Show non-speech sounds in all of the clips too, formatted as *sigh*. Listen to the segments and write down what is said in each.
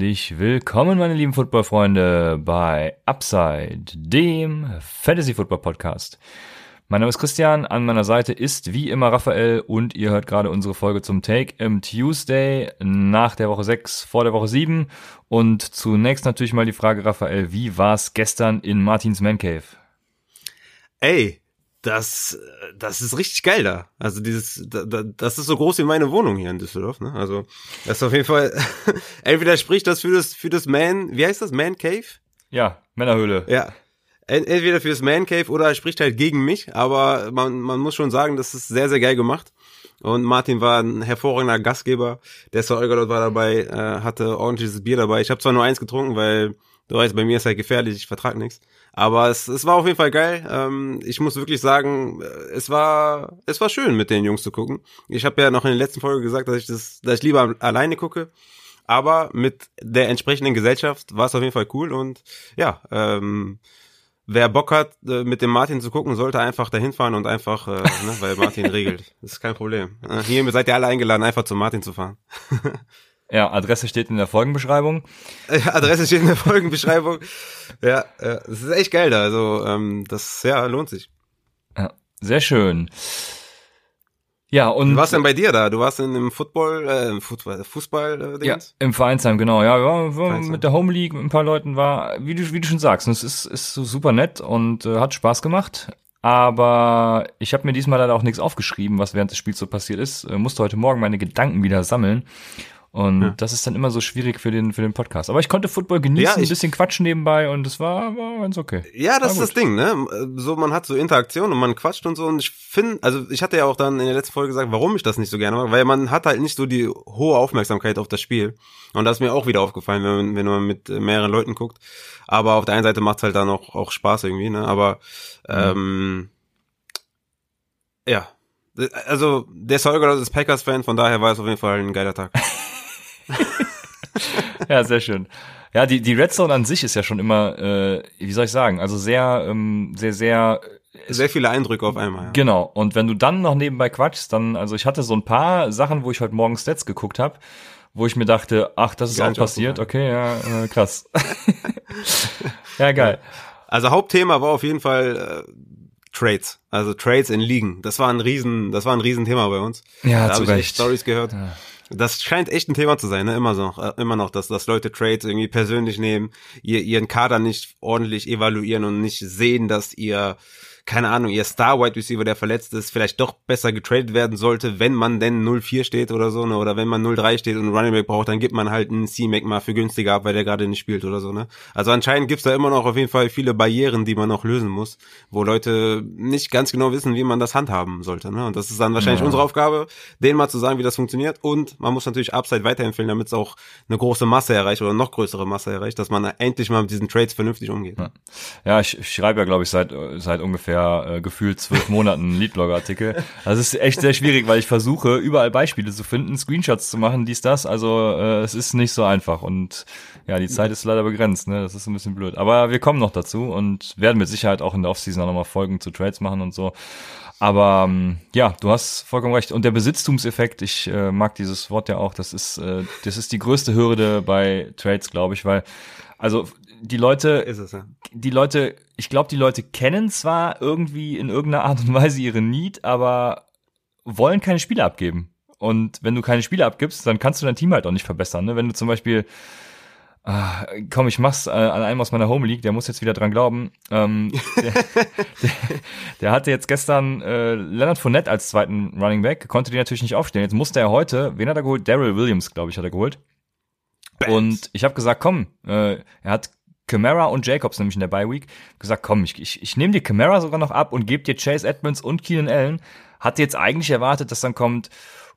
Herzlich willkommen, meine lieben Footballfreunde, bei Upside, dem Fantasy Football Podcast. Mein Name ist Christian, an meiner Seite ist wie immer Raphael und ihr hört gerade unsere Folge zum Take im Tuesday nach der Woche 6 vor der Woche 7 und zunächst natürlich mal die Frage, Raphael, wie war's gestern in Martins Man Cave? Ey, das, das ist richtig geil da. Also dieses, das ist so groß wie meine Wohnung hier in Düsseldorf. Ne? Also das ist auf jeden Fall. *laughs* entweder spricht das für das für das Man, wie heißt das Man Cave? Ja, Männerhöhle. Ja. Entweder für das Man Cave oder er spricht halt gegen mich. Aber man man muss schon sagen, das ist sehr sehr geil gemacht. Und Martin war ein hervorragender Gastgeber. Der Sir Eugolot war dabei, äh, hatte ordentliches Bier dabei. Ich habe zwar nur eins getrunken, weil du weißt, bei mir ist halt gefährlich, ich vertrag nichts. Aber es, es war auf jeden Fall geil. Ähm, ich muss wirklich sagen, es war es war schön mit den Jungs zu gucken. Ich habe ja noch in der letzten Folge gesagt, dass ich das, dass ich lieber alleine gucke. Aber mit der entsprechenden Gesellschaft war es auf jeden Fall cool und ja, ähm, wer Bock hat, äh, mit dem Martin zu gucken, sollte einfach dahin fahren und einfach, äh, ne, weil Martin *laughs* regelt. Das ist kein Problem. Äh, hier seid ihr alle eingeladen, einfach zu Martin zu fahren. *laughs* Ja, Adresse steht in der Folgenbeschreibung. Adresse steht in der Folgenbeschreibung. ja, ja, das ist echt geil da. Also ähm, das ja lohnt sich. Ja, sehr schön. Ja, und. Du warst denn bei dir da? Du warst in dem Football, äh, Fußball, Fußball äh, Ja, im Vereinsheim, genau. Ja, ja Vereinsheim. mit der Home League mit ein paar Leuten war, wie du, wie du schon sagst, es ist, ist so super nett und äh, hat Spaß gemacht. Aber ich habe mir diesmal leider auch nichts aufgeschrieben, was während des Spiels so passiert ist. Äh, musste heute Morgen meine Gedanken wieder sammeln. Und ja. das ist dann immer so schwierig für den, für den Podcast. Aber ich konnte Football genießen, ja, ein bisschen quatschen nebenbei und es war, war ganz okay. Ja, das ist das Ding, ne? So, man hat so Interaktion und man quatscht und so. Und ich finde, also ich hatte ja auch dann in der letzten Folge gesagt, warum ich das nicht so gerne mag, weil man hat halt nicht so die hohe Aufmerksamkeit auf das Spiel. Und das ist mir auch wieder aufgefallen, wenn man, wenn man mit mehreren Leuten guckt. Aber auf der einen Seite macht's halt dann auch, auch Spaß irgendwie, ne? Aber ähm, ja. Also der Säuger ist Packers-Fan, von daher war es auf jeden Fall ein geiler Tag. *laughs* ja, sehr schön. Ja, die, die Red Zone an sich ist ja schon immer, äh, wie soll ich sagen, also sehr, ähm, sehr, sehr sehr viele Eindrücke auf einmal. Ja. Genau. Und wenn du dann noch nebenbei quatschst, dann, also ich hatte so ein paar Sachen, wo ich heute Morgen Stats geguckt habe, wo ich mir dachte, ach, das ist Gar auch passiert. Okay, ja, äh, krass. *laughs* ja, geil. Also Hauptthema war auf jeden Fall äh, Trades, also Trades in Ligen. Das war ein riesen, das war ein riesen Thema bei uns. Ja, da zu Recht. Stories gehört. Ja. Das scheint echt ein Thema zu sein, ne? Immer noch, äh, immer noch, dass, dass Leute Trades irgendwie persönlich nehmen, ihr, ihren Kader nicht ordentlich evaluieren und nicht sehen, dass ihr keine Ahnung, ihr Star Wide Receiver, der verletzt ist, vielleicht doch besser getradet werden sollte, wenn man denn 0-4 steht oder so, ne? Oder wenn man 0-3 steht und einen Running Back braucht, dann gibt man halt einen C-Mac mal für günstiger ab, weil der gerade nicht spielt oder so, ne? Also anscheinend gibt's da immer noch auf jeden Fall viele Barrieren, die man noch lösen muss, wo Leute nicht ganz genau wissen, wie man das handhaben sollte, ne? Und das ist dann wahrscheinlich ja. unsere Aufgabe, denen mal zu sagen, wie das funktioniert. Und man muss natürlich Upside weiterempfehlen, damit es auch eine große Masse erreicht oder noch größere Masse erreicht, dass man endlich mal mit diesen Trades vernünftig umgeht. Ja, ja ich, ich schreibe ja, glaube ich, seit, seit ungefähr äh, gefühlt zwölf Monaten *laughs* Leadblogger-Artikel. Also es ist echt sehr schwierig, weil ich versuche, überall Beispiele zu finden, Screenshots zu machen, dies, das. Also äh, es ist nicht so einfach. Und ja, die Zeit ist leider begrenzt, ne? Das ist ein bisschen blöd. Aber wir kommen noch dazu und werden mit Sicherheit auch in der Offseason nochmal Folgen zu Trades machen und so. Aber ähm, ja, du hast vollkommen recht. Und der Besitztumseffekt, ich äh, mag dieses Wort ja auch, das ist, äh, das ist die größte Hürde bei Trades, glaube ich, weil also die Leute, es, ja. die Leute, ich glaube, die Leute kennen zwar irgendwie in irgendeiner Art und Weise ihre Need, aber wollen keine Spiele abgeben. Und wenn du keine Spiele abgibst, dann kannst du dein Team halt auch nicht verbessern. Ne? Wenn du zum Beispiel, ah, komm, ich mach's äh, an einem aus meiner Home League, der muss jetzt wieder dran glauben. Ähm, *laughs* der, der, der, hatte jetzt gestern äh, Leonard Fournette als zweiten Running Back, konnte die natürlich nicht aufstellen. Jetzt musste er heute, wen hat er geholt? Daryl Williams, glaube ich, hat er geholt. Und ich habe gesagt, komm, äh, er hat Camara und Jacobs nämlich in der Bye Week gesagt, komm, ich, ich, ich nehme dir Camara sogar noch ab und gebe dir Chase Edmonds und Keenan Allen. Hatte jetzt eigentlich erwartet, dass dann kommt,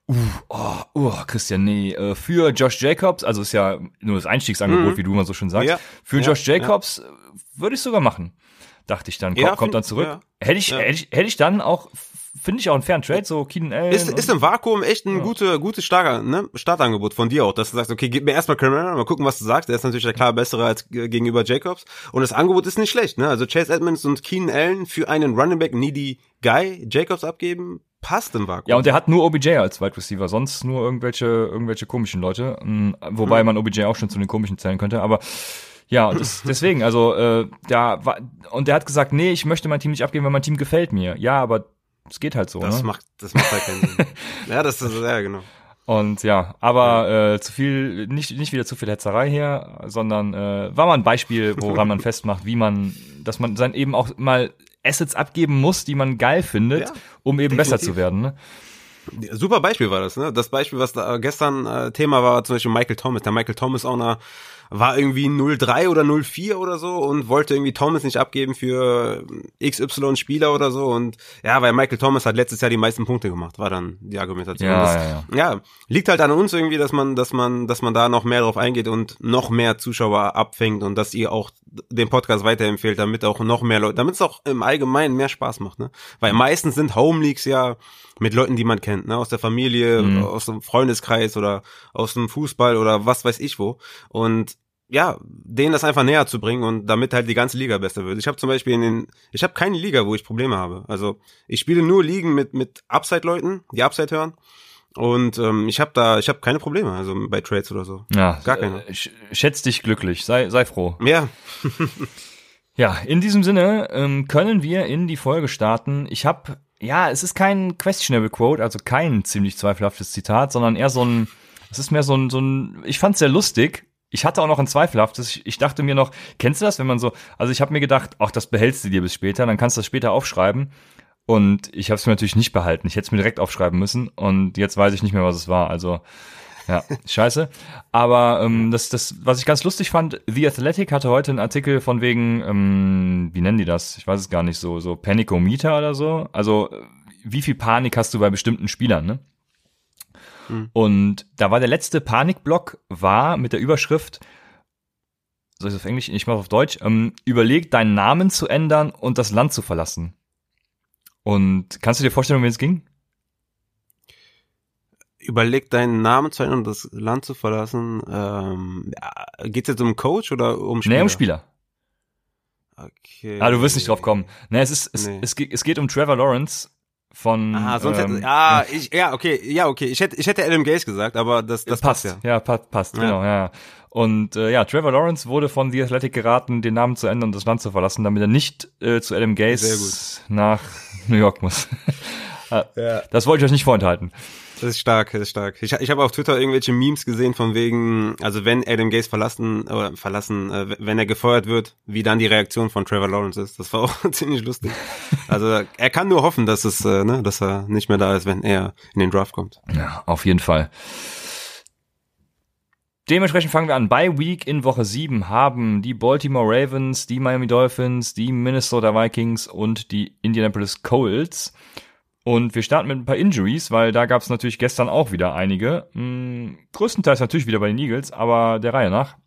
uh, oh, uh, Christian, nee, äh, für Josh Jacobs, also ist ja nur das Einstiegsangebot, mhm. wie du immer so schon sagst, ja. für ja, Josh Jacobs ja. würde ich sogar machen. Dachte ich dann. Kommt, Ja, kommt dann zurück. Hätte ich, hätte ich, hätte ich dann auch, finde ich auch einen fairen Trade, so Keenan Allen. Ist, ist im Vakuum echt ein gute, gutes Starter, ne? Startangebot von dir auch, dass du sagst, okay, gib mir erstmal Cameron, mal gucken, was du sagst. Der ist natürlich der klar bessere als gegenüber Jacobs. Und das Angebot ist nicht schlecht, ne? Also Chase Edmonds und Keenan Allen für einen Running Back needy Guy Jacobs abgeben, passt im Vakuum. Ja, und der hat nur OBJ als Wide Receiver, sonst nur irgendwelche, irgendwelche komischen Leute. Mm, Wobei Hm. man OBJ auch schon zu den komischen zählen könnte, aber ja, das, *laughs* deswegen, also äh, da war, und der hat gesagt, nee, ich möchte mein Team nicht abgeben, weil mein Team gefällt mir. Ja, aber es geht halt so, das ne? macht, das macht halt keinen Sinn. *laughs* ja, das ist, ja, genau. Und ja, aber äh, zu viel, nicht, nicht wieder zu viel Hetzerei hier, sondern äh, war mal ein Beispiel, woran man *laughs* festmacht, wie man, dass man dann eben auch mal Assets abgeben muss, die man geil findet, Ja, um eben besser definitiv. zu werden. Ne? Super Beispiel war das, ne? Das Beispiel, was da gestern äh, Thema war, zum Beispiel Michael Thomas. Der Michael Thomas Owner war irgendwie 03 oder 04 oder so und wollte irgendwie Thomas nicht abgeben für XY Spieler oder so und ja, weil Michael Thomas hat letztes Jahr die meisten Punkte gemacht, war dann die Argumentation. Ja, das, ja, ja, liegt halt an uns irgendwie, dass man, dass man, dass man da noch mehr drauf eingeht und noch mehr Zuschauer abfängt und dass ihr auch den Podcast weiterempfehlt, damit auch noch mehr Leute, damit es auch im Allgemeinen mehr Spaß macht, ne? Weil meistens sind Home Leagues ja mit Leuten, die man kennt, ne, aus der Familie, Mhm. aus dem Freundeskreis oder aus dem Fußball oder was weiß ich wo. Und ja, denen das einfach näher zu bringen und damit halt die ganze Liga besser wird. Ich habe zum Beispiel in den, ich habe keine Liga, wo ich Probleme habe. Also ich spiele nur Ligen mit mit Upside-Leuten, die Upside hören. Und ähm, ich habe da, ich habe keine Probleme, also bei Trades oder so. Ja, Gar keine. äh, sch- Schätz dich glücklich, sei, sei froh. Ja, *laughs* Ja, in diesem Sinne ähm, können wir in die Folge starten. Ich habe, ja, es ist kein questionable Quote, also kein ziemlich zweifelhaftes Zitat, sondern eher so ein, es ist mehr so ein, so ein, ich fand's sehr lustig. Ich hatte auch noch ein zweifelhaftes. Ich, dachte mir noch, kennst du das, wenn man so, also ich habe mir gedacht, ach, das behältst du dir bis später, dann kannst du das später aufschreiben. Und ich habe es mir natürlich nicht behalten. Ich hätte es mir direkt aufschreiben müssen und jetzt weiß ich nicht mehr, was es war. Also ja, *laughs* scheiße. Aber ähm, das, das, was ich ganz lustig fand, The Athletic hatte heute einen Artikel von wegen, ähm, wie nennen die das? Ich weiß es gar nicht so, so Panikometer oder so. Also wie viel Panik hast du bei bestimmten Spielern, ne? Und da war der letzte Panikblock war mit der Überschrift, soll ich das auf Englisch? Ich mache auf Deutsch. Ähm, überleg, deinen Namen zu ändern und das Land zu verlassen. Und kannst du dir vorstellen, um wen es ging? überleg deinen Namen zu ändern und das Land zu verlassen. Ähm, ja, geht's jetzt um Coach oder um Spieler? Nee, um Spieler. Okay. Ah, du wirst nicht drauf kommen. Nee, es ist, es, Nee. es, geht, es geht um Trevor Lawrence von. Ah, sonst ähm, hätte, ah, ich, ja, okay, ja, okay. Ich hätte, ich hätte Adam Gaze gesagt, aber das, das passt, passt. ja. Ja, pa passt, Ja. genau, ja. Und äh, ja, Trevor Lawrence wurde von The Athletic geraten, den Namen zu ändern und das Land zu verlassen, damit er nicht äh, zu Adam Gaze nach New York muss. *laughs* Ja. Das wollte ich euch nicht vorenthalten. Das ist stark, das ist stark. Ich, ich habe auf Twitter irgendwelche Memes gesehen von wegen, also wenn Adam Gaze verlassen oder verlassen, äh, wenn er gefeuert wird, wie dann die Reaktion von Trevor Lawrence ist. Das war auch *laughs* ziemlich lustig. Also er kann nur hoffen, dass es, äh, ne, dass er nicht mehr da ist, wenn er in den Draft kommt. Ja, auf jeden Fall. Dementsprechend fangen wir an. Bei Week in Woche 7 haben die Baltimore Ravens, die Miami Dolphins, die Minnesota Vikings und die Indianapolis Colts. Und wir starten mit ein paar Injuries, weil da gab es natürlich gestern auch wieder einige. Hm, größtenteils natürlich wieder bei den Eagles, aber der Reihe nach.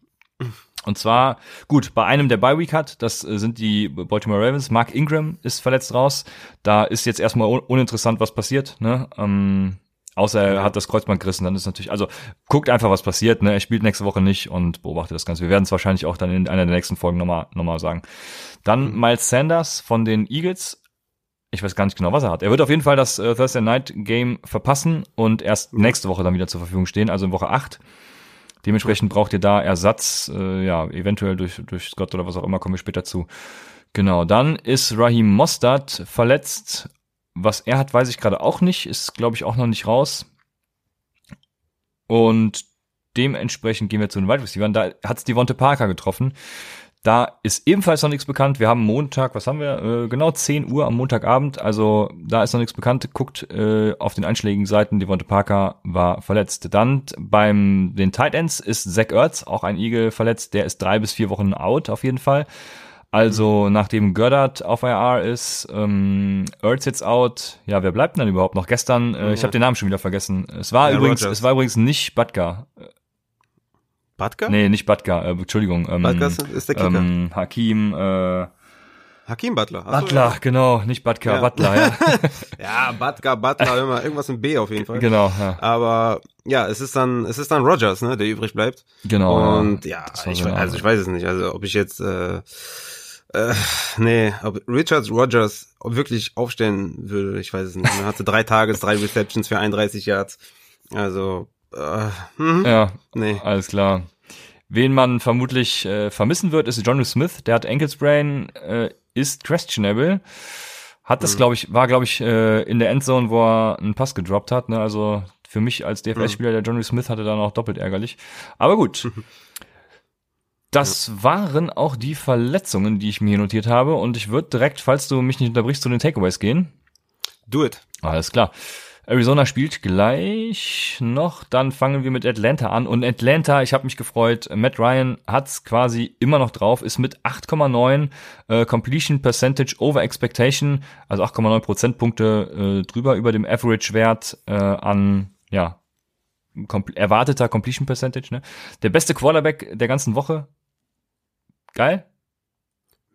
Und zwar, gut, bei einem, der Bye Week hat, das äh, sind die Baltimore Ravens. Mark Ingram ist verletzt raus. Da ist jetzt erstmal un uninteressant, was passiert. Ne? Ähm, außer er hat das Kreuzband gerissen, dann ist natürlich, also guckt einfach, was passiert. Ne? Er spielt nächste Woche nicht und beobachtet das Ganze. Wir werden es wahrscheinlich auch dann in einer der nächsten Folgen nochmal noch mal sagen. Dann Miles Sanders von den Eagles. Ich weiß gar nicht genau, was er hat. Er wird auf jeden Fall das äh, Thursday Night Game verpassen und erst nächste Woche dann wieder zur Verfügung stehen, also in Woche 8. Dementsprechend braucht ihr da Ersatz, äh, ja, eventuell durch, durch Scott oder was auch immer, kommen wir später zu. Genau, dann ist Raheem Mostert verletzt. Was er hat, weiß ich gerade auch nicht, ist, glaube ich, auch noch nicht raus. Und dementsprechend gehen wir zu den Wide Receivers. Da hat es Devonte Parker getroffen. Da ist ebenfalls noch nichts bekannt. Wir haben Montag, was haben wir? Äh, genau 10 Uhr am Montagabend. Also da ist noch nichts bekannt. Guckt äh, auf den einschlägigen Seiten. Devonte Parker war verletzt. Dann beim den Tight Ends ist Zach Ertz, auch ein Eagle, verletzt. Der ist drei bis vier Wochen out auf jeden Fall. Also nachdem Goddard auf IR ist, ähm, Ertz jetzt out. Ja, wer bleibt denn dann überhaupt noch? Gestern, äh, ich habe den Namen schon wieder vergessen. Es war Ja, übrigens, Rodgers. es war übrigens nicht Butker. Batka? Nee, nicht Batka, äh, Entschuldigung. Ähm, Batka ist- der Kicker. Ähm, Hakim, äh, Hakim Butler. Ach so, Butler, genau, nicht Batka, Ja. Butler, ja. *laughs* Ja, Batka, Butler, immer irgendwas mit B auf jeden Fall. genau, ja. Aber ja, es ist dann, es ist dann Rogers, ne, der übrig bleibt. Genau. Und ja, ich, eine also ich weiß es nicht. Also ob ich jetzt äh, äh, nee, ob Richards Rogers wirklich aufstellen würde, ich weiß es nicht. Er hatte drei Tages, drei Receptions für 31 Yards. Also äh, hm, Ja, nee. alles klar. Wen man vermutlich äh, vermissen wird, ist Johnny Smith. Der hat Ankle Sprain, äh, ist questionable. Hat Mhm. das, glaube ich, war, glaube ich, äh, in der Endzone, wo er einen Pass gedroppt hat. Ne? Also für mich als Mhm. DFS-Spieler, der Johnny Smith hatte dann auch doppelt ärgerlich. Aber gut. *laughs* Das waren auch die Verletzungen, die ich mir hier notiert habe. Und ich würde direkt, falls du mich nicht unterbrichst, zu den Takeaways gehen. Do it. Alles klar. Arizona spielt gleich noch, dann fangen wir mit Atlanta an. Und Atlanta, ich habe mich gefreut, Matt Ryan hat's quasi immer noch drauf, ist mit 8,9 äh, Completion Percentage over Expectation, also 8,9 Prozentpunkte äh, drüber über dem Average-Wert äh, an, ja, kompl erwarteter Completion Percentage. Ne? Der beste Quarterback der ganzen Woche. Geil.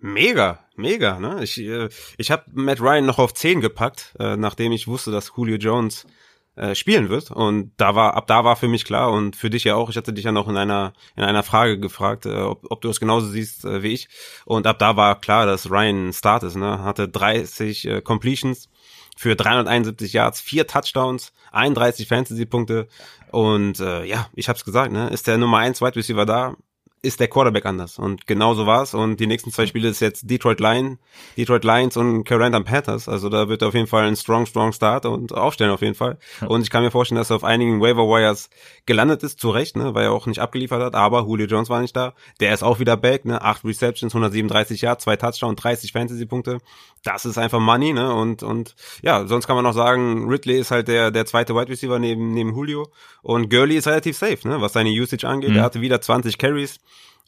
Mega, mega, ne? Ich, äh, ich habe Matt Ryan noch auf 10 gepackt, äh, nachdem ich wusste, dass Julio Jones äh, spielen wird. Und da war, ab da war für mich klar und für dich ja auch. Ich hatte dich ja noch in einer, in einer Frage gefragt, äh, ob, ob du es genauso siehst äh, wie ich. Und ab da war klar, dass Ryan ein Start ist, ne? Hatte 30 äh, Completions für 371 Yards, vier Touchdowns, 31 Fantasy-Punkte. Und äh, ja, ich hab's gesagt, ne? Ist der Nummer 1 Wide Receiver da? Ist der Quarterback anders. Und genau so war's. Und die nächsten zwei Spiele ist jetzt Detroit Lions, Detroit Lions und Carolina Panthers. Also da wird er auf jeden Fall ein strong, strong Start und aufstellen auf jeden Fall. Und ich kann mir vorstellen, dass er auf einigen Waiver Wires gelandet ist, zu Recht, ne, weil er auch nicht abgeliefert hat. Aber Julio Jones war nicht da. Der ist auch wieder back, ne, acht Receptions, 137 Yards, zwei Touchdowns, 30 Fantasy-Punkte. Das ist einfach Money, ne, und, und, ja, sonst kann man noch sagen, Ridley ist halt der, der zweite Wide Receiver neben, neben Julio. Und Gurley ist relativ safe, ne, was seine Usage angeht. Mhm. Er hatte wieder 20 Carries.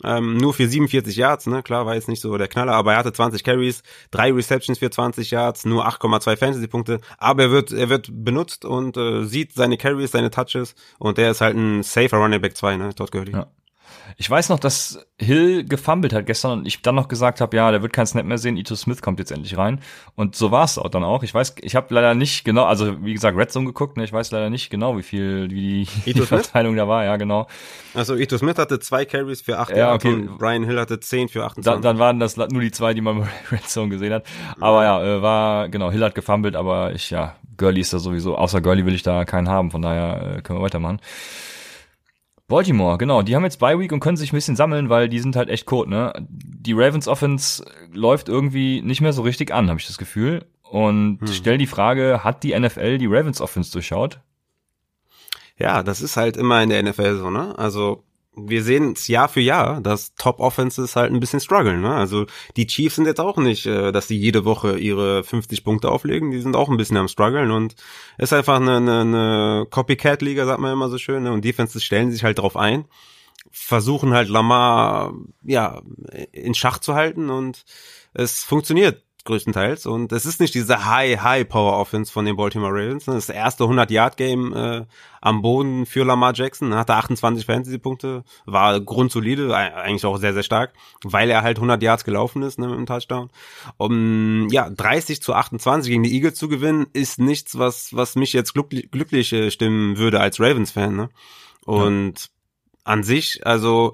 Ähm, nur für 47 Yards, ne? Klar, war jetzt nicht so der Knaller, aber er hatte 20 Carries, drei Receptions für 20 Yards, nur 8,2 Fantasy-Punkte. Aber er wird, er wird benutzt und äh, sieht seine Carries, seine Touches und der ist halt ein safer Running Back 2, ne? Todd Gurley. Ja. Ich weiß noch, dass Hill gefummelt hat gestern und ich dann noch gesagt habe, ja, der wird keinen Snap mehr sehen, Ito Smith kommt jetzt endlich rein. Und so war es auch dann auch. Ich weiß, ich habe leider nicht genau, also wie gesagt, Red Zone geguckt, ne? ich weiß leider nicht genau, wie viel, wie die, *laughs* die? Verteilung da war, ja, genau. Also Ito Smith hatte zwei Carries für 8 Ja, okay. und Brian Hill hatte 10 für Da, 28. dann waren das nur die zwei, die man *laughs* bei Red Zone gesehen hat. Aber ja, äh, war, genau, Hill hat gefummelt, aber ich, ja, Gurley ist da sowieso, außer Gurley will ich da keinen haben, von daher äh, können wir weitermachen. Baltimore, genau, die haben jetzt Bye Week und können sich ein bisschen sammeln, weil die sind halt echt kot, ne? Die Ravens Offense läuft irgendwie nicht mehr so richtig an, habe ich das Gefühl. Und stell die Frage, hat die NFL die Ravens Offense durchschaut? Ja, das ist halt immer in der NFL so, ne? Also wir sehen es Jahr für Jahr, dass Top Offenses halt ein bisschen strugglen, ne? Also die Chiefs sind jetzt auch nicht, äh, dass die jede Woche ihre 50 Punkte auflegen, die sind auch ein bisschen am struggeln und ist einfach eine, eine, eine Copycat-Liga, sagt man immer so schön, ne? Und Defenses stellen sich halt drauf ein, versuchen halt Lamar, ja, in Schach zu halten und es funktioniert größtenteils und es ist nicht diese High High Power Offense von den Baltimore Ravens. Das erste 100 Yard Game äh, am Boden für Lamar Jackson, hatte 28 Fantasy Punkte, war grundsolide, eigentlich auch sehr sehr stark, weil er halt 100 Yards gelaufen ist ne, mit dem Touchdown. Um ja 30 zu 28 gegen die Eagles zu gewinnen, ist nichts, was was mich jetzt glücklich, glücklich äh, stimmen würde als Ravens Fan. Ne? Und an sich, also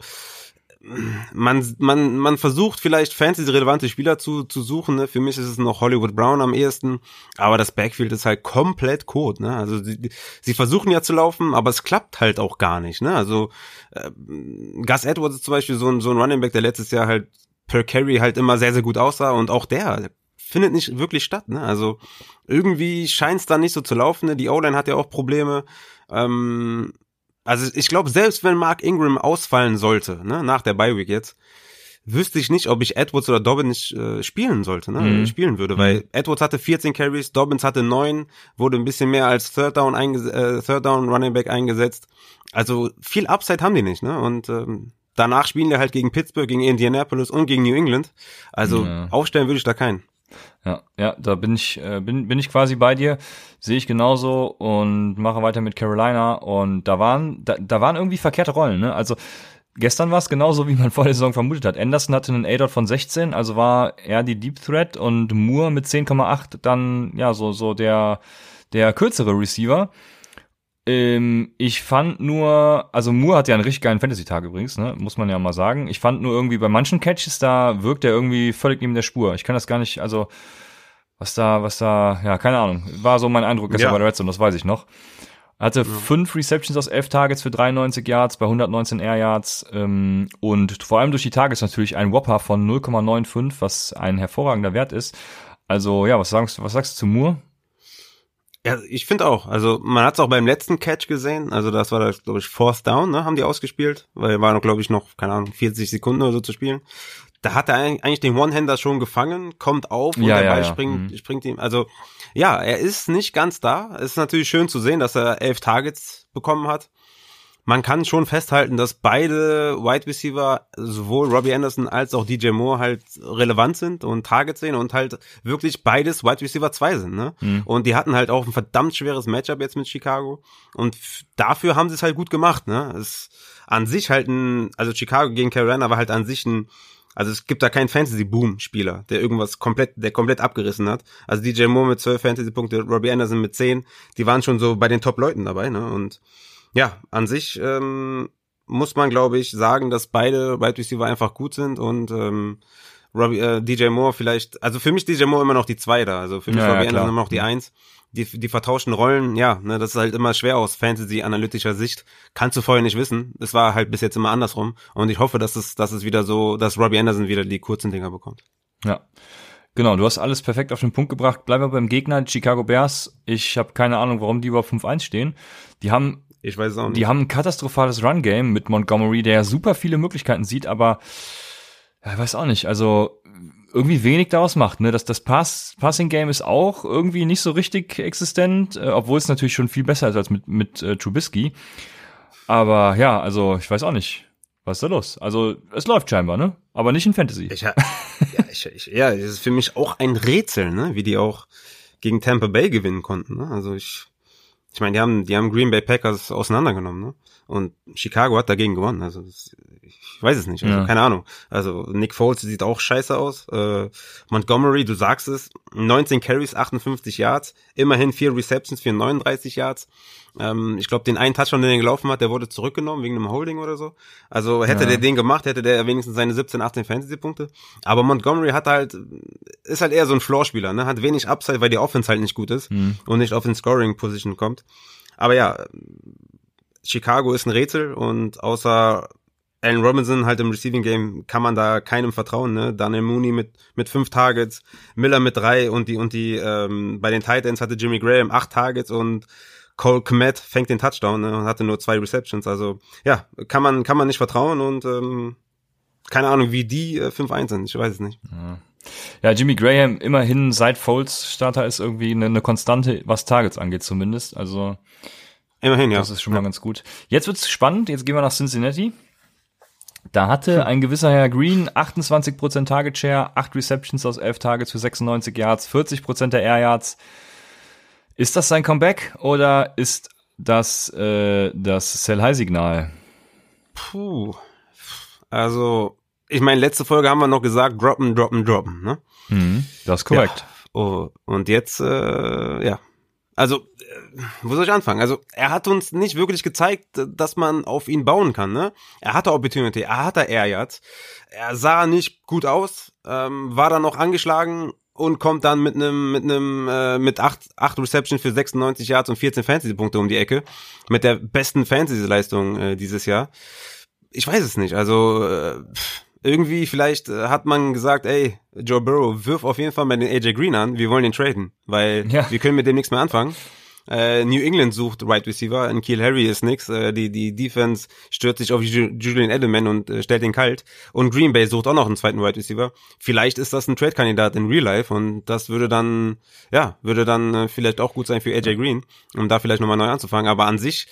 man, man, man versucht vielleicht fantasy-relevante Spieler zu, zu suchen. Ne? Für mich ist es noch Hollywood Brown am ehesten, aber das Backfield ist halt komplett Code. Ne? Also sie, sie versuchen ja zu laufen, aber es klappt halt auch gar nicht. Ne? Also äh, Gus Edwards ist zum Beispiel so ein, so ein Running Back, der letztes Jahr halt per Carry halt immer sehr, sehr gut aussah und auch der findet nicht wirklich statt. Ne? Also irgendwie scheint es da nicht so zu laufen. Ne? Die O-Line hat ja auch Probleme. Ähm, also ich glaube, selbst wenn Mark Ingram ausfallen sollte, ne, nach der Bye Week jetzt, wüsste ich nicht, ob ich Edwards oder Dobbins äh, spielen sollte, ne, Mhm. spielen würde, weil Edwards hatte 14 Carries, Dobbins hatte 9, wurde ein bisschen mehr als Third Down äh, Third Down Running Back eingesetzt. Also viel Upside haben die nicht, ne? Und ähm, danach spielen die halt gegen Pittsburgh, gegen Indianapolis und gegen New England. Also Ja. aufstellen würde ich da keinen. Ja, ja, da bin ich, äh, bin, bin ich quasi bei dir, sehe ich genauso und mache weiter mit Carolina und da waren, da, da waren irgendwie verkehrte Rollen, ne? Also gestern war es genauso, wie man vor der Saison vermutet hat. Anderson hatte einen A-Dot von 16, also war er die Deep Threat und Moore mit 10,8 dann, ja, so, so der, der kürzere Receiver. Ähm, ich fand nur, also Moore hat ja einen richtig geilen Fantasy-Tag übrigens, ne? muss man ja mal sagen. Ich fand nur irgendwie bei manchen Catches, da wirkt er irgendwie völlig neben der Spur. Ich kann das gar nicht, also was da, was da, ja, keine Ahnung. War so mein Eindruck gestern Ja. bei der Red Zone, das weiß ich noch. Hatte fünf Receptions aus elf Targets für 93 Yards bei 119 Air Yards ähm, und vor allem durch die Targets natürlich ein Whopper von 0,95, was ein hervorragender Wert ist. Also ja, was sagst du, was sagst du zu Moore? Ja, ich finde auch. Also man hat es auch beim letzten Catch gesehen. Also das war, glaube ich, Fourth Down, ne, haben die ausgespielt, weil war noch, glaube ich, noch keine Ahnung 40 Sekunden oder so zu spielen. Da hat er eigentlich eigentlich den One-Hander schon gefangen, kommt auf und Ja, der ja, Ball ja. springt, Mhm. springt ihm. Also ja, er ist nicht ganz da. Es ist natürlich schön zu sehen, dass er elf Targets bekommen hat. Man kann schon festhalten, dass beide Wide Receiver, sowohl Robbie Anderson als auch DJ Moore halt relevant sind und Targets sehen und halt wirklich beides Wide Receiver 2 sind, ne? Und die hatten halt auch ein verdammt schweres Matchup jetzt mit Chicago und dafür haben sie es halt gut gemacht, ne? Es an sich halt ein, also Chicago gegen Carolina war halt an sich ein also es gibt da keinen Fantasy-Boom-Spieler, der irgendwas komplett, der komplett abgerissen hat. Also DJ Moore mit 12 Fantasy-Punkte, Robbie Anderson mit 10, die waren schon so bei den Top-Leuten dabei, ne? Und ja, an sich ähm, muss man, glaube ich, sagen, dass beide Wide Receiver einfach gut sind und ähm, Robbie, äh, DJ Moore vielleicht, also für mich DJ Moore immer noch die zwei da, also für mich Ja, ja, Robbie klar. Anderson immer noch die eins. Die, die vertauschten Rollen, ja, ne, das ist halt immer schwer aus Fantasy-analytischer Sicht. Kannst du vorher nicht wissen. Es war halt bis jetzt immer andersrum. Und ich hoffe, dass es, dass es wieder so, dass Robbie Anderson wieder die kurzen Dinger bekommt. Ja. Genau, du hast alles perfekt auf den Punkt gebracht. Bleiben wir beim Gegner, Chicago Bears. Ich habe keine Ahnung, warum die über 5-1 stehen. Die haben Ich weiß es auch nicht. Die haben ein katastrophales Run-Game mit Montgomery, der super viele Möglichkeiten sieht, aber ja, ich weiß auch nicht, also irgendwie wenig daraus macht. Ne? Das, das Pass, Passing-Game ist auch irgendwie nicht so richtig existent, äh, obwohl es natürlich schon viel besser ist als mit, mit äh, Trubisky. Aber ja, also ich weiß auch nicht. Was ist da los? Also es läuft scheinbar, ne? Aber nicht in Fantasy. Ich, ja, ich, ich, ja, das ist für mich auch ein Rätsel, ne, wie die auch gegen Tampa Bay gewinnen konnten. Ne? Also ich, ich meine, die haben, die haben Green Bay Packers auseinandergenommen, ne? Und Chicago hat dagegen gewonnen. Also ich weiß es nicht. Also Ja. keine Ahnung. Also Nick Foles sieht auch scheiße aus. Äh, Montgomery, du sagst es, 19 Carries, 58 Yards, immerhin vier Receptions für 39 Yards. Ähm, ich glaube, den einen Touchdown, den er gelaufen hat, der wurde zurückgenommen wegen einem Holding oder so. Also hätte Ja. der den gemacht, hätte der wenigstens seine 17, 18 Fantasy-Punkte. Aber Montgomery hat halt, ist halt eher so ein Floor-Spieler, ne? Hat wenig Upside, weil die Offense halt nicht gut ist und nicht auf den Scoring-Position kommt. Aber ja, Chicago ist ein Rätsel und außer Allen Robinson halt im Receiving Game kann man da keinem vertrauen, ne? Daniel Mooney mit mit fünf Targets, Miller mit drei und die und die ähm, bei den Titans hatte Jimmy Graham acht Targets und Cole Kmet fängt den Touchdown ne, und hatte nur zwei Receptions. Also ja, kann man kann man nicht vertrauen und ähm, keine Ahnung, wie die äh, 5-1 sind. Ich weiß es nicht. Ja, Jimmy Graham immerhin seit Foles Starter ist irgendwie eine, eine Konstante, was Targets angeht zumindest. Also Immerhin, ja. Das ist schon mal ganz gut. Jetzt wird's spannend. Jetzt gehen wir nach Cincinnati. Da hatte ein gewisser Herr Green 28% Target Share, 8 Receptions aus 11 Targets für 96 Yards, 40% der Air Yards. Ist das sein Comeback oder ist das äh, das Sell High Signal? Puh. Also, ich meine, letzte Folge haben wir noch gesagt, droppen, droppen, droppen, ne? Mhm, das ist korrekt. Oh, und jetzt, äh, ja. Also, äh, wo soll ich anfangen? Also, er hat uns nicht wirklich gezeigt, dass man auf ihn bauen kann, ne? Er hatte Opportunity, er hatte Air Yards. Er sah nicht gut aus, ähm, war dann noch angeschlagen und kommt dann mit einem mit einem äh, mit acht acht Reception für 96 Yards und 14 Fantasy Punkte um die Ecke mit der besten Fantasy Leistung äh, dieses Jahr. Ich weiß es nicht. Also äh, pff, irgendwie vielleicht äh, hat man gesagt, ey, Joe Burrow, wirf auf jeden Fall mal den AJ Green an, wir wollen den traden, weil Ja. wir können mit dem nichts mehr anfangen. Äh, New England sucht Right Receiver, in Kiel Harry ist nix. Äh, die, die Defense stört sich auf Ju Julian Edelman und äh, stellt den kalt. Und Green Bay sucht auch noch einen zweiten Right Receiver. Vielleicht ist das ein Trade-Kandidat in Real Life und das würde dann, ja, würde dann äh, vielleicht auch gut sein für AJ Green, um da vielleicht nochmal neu anzufangen. Aber an sich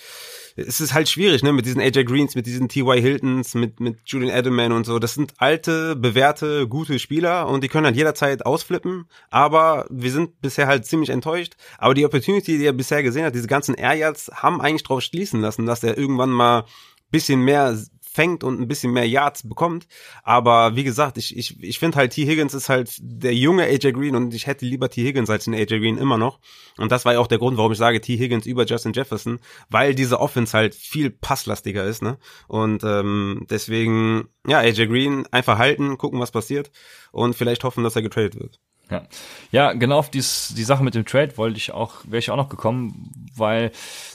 es ist halt schwierig, ne, mit diesen AJ Greens, mit diesen T.Y. Hiltons, mit, mit Julian Edelman und so. Das sind alte, bewährte, gute Spieler und die können halt jederzeit ausflippen. Aber wir sind bisher halt ziemlich enttäuscht. Aber die Opportunity, die er bisher gesehen hat, diese ganzen Air Yards, haben eigentlich drauf schließen lassen, dass er irgendwann mal bisschen mehr fängt und ein bisschen mehr Yards bekommt. Aber wie gesagt, ich, ich, ich finde halt, T. Higgins ist halt der junge AJ Green und ich hätte lieber T. Higgins als den AJ Green immer noch. Und das war ja auch der Grund, warum ich sage T. Higgins über Justin Jefferson, weil diese Offense halt viel passlastiger ist. Ne? Und ähm, deswegen, ja, AJ Green einfach halten, gucken, was passiert und vielleicht hoffen, dass er getradet wird. Ja, ja genau auf dies, die Sache mit dem Trade wollte ich auch, wäre ich auch noch gekommen, weil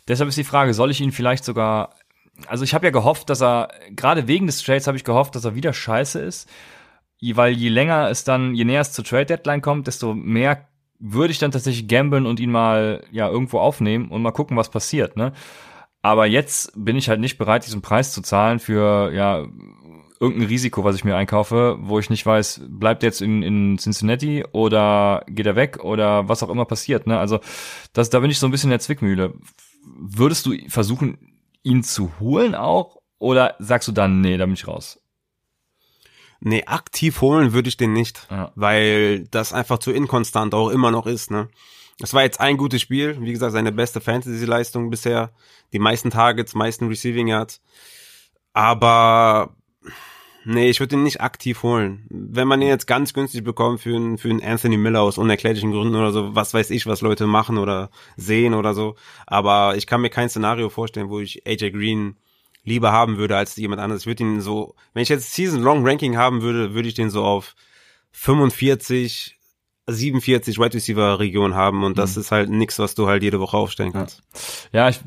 deshalb ist die Frage, soll ich ihn vielleicht sogar, also ich habe ja gehofft, dass er, gerade wegen des Trades habe ich gehofft, dass er wieder scheiße ist, weil je länger es dann, je näher es zur Trade Deadline kommt, desto mehr würde ich dann tatsächlich gamblen und ihn mal ja irgendwo aufnehmen und mal gucken, was passiert, ne? Aber jetzt bin ich halt nicht bereit, diesen Preis zu zahlen für ja irgendein Risiko, was ich mir einkaufe, wo ich nicht weiß, bleibt er jetzt in, in Cincinnati oder geht er weg oder was auch immer passiert. Ne? Also das, da bin ich so ein bisschen in der Zwickmühle. Würdest du versuchen, ihn zu holen auch oder sagst du dann, nee, da bin ich raus? Nee, aktiv holen würde ich den nicht, ja. weil das einfach zu inkonstant auch immer noch ist. Ne? Es war jetzt ein gutes Spiel, wie gesagt, seine beste Fantasy-Leistung bisher, die meisten Targets, meisten Receiving Yards. Aber Nee, ich würde ihn nicht aktiv holen. Wenn man ihn jetzt ganz günstig bekommt für einen, für einen Anthony Miller aus unerklärlichen Gründen oder so, was weiß ich, was Leute machen oder sehen oder so. Aber ich kann mir kein Szenario vorstellen, wo ich AJ Green lieber haben würde als jemand anderes. Ich würde ihn so, wenn ich jetzt Season Long Ranking haben würde, würde ich den so auf 45, 47 Wide Receiver Region haben und das mhm. ist halt nichts, was du halt jede Woche aufstellen kannst. Ja ich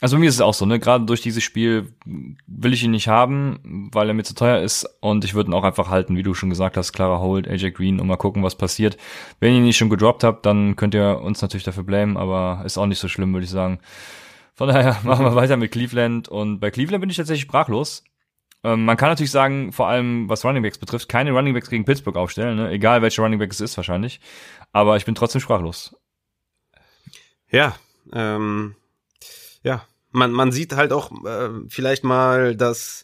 also mir ist es auch so, ne? Gerade durch dieses Spiel will ich ihn nicht haben, weil er mir zu teuer ist und ich würde ihn auch einfach halten, wie du schon gesagt hast, Clara Holt, AJ Green und mal gucken, was passiert. Wenn ihr ihn nicht schon gedroppt habt, dann könnt ihr uns natürlich dafür blamen, aber ist auch nicht so schlimm, würde ich sagen. Von daher *laughs* machen wir weiter mit Cleveland und bei Cleveland bin ich tatsächlich sprachlos. Ähm, man kann natürlich sagen, vor allem was Runningbacks betrifft, keine Runningbacks gegen Pittsburgh aufstellen, ne? egal welcher Runningback es ist wahrscheinlich. Aber ich bin trotzdem sprachlos. Ja, ähm, ja, man, man sieht halt auch äh, vielleicht mal, dass,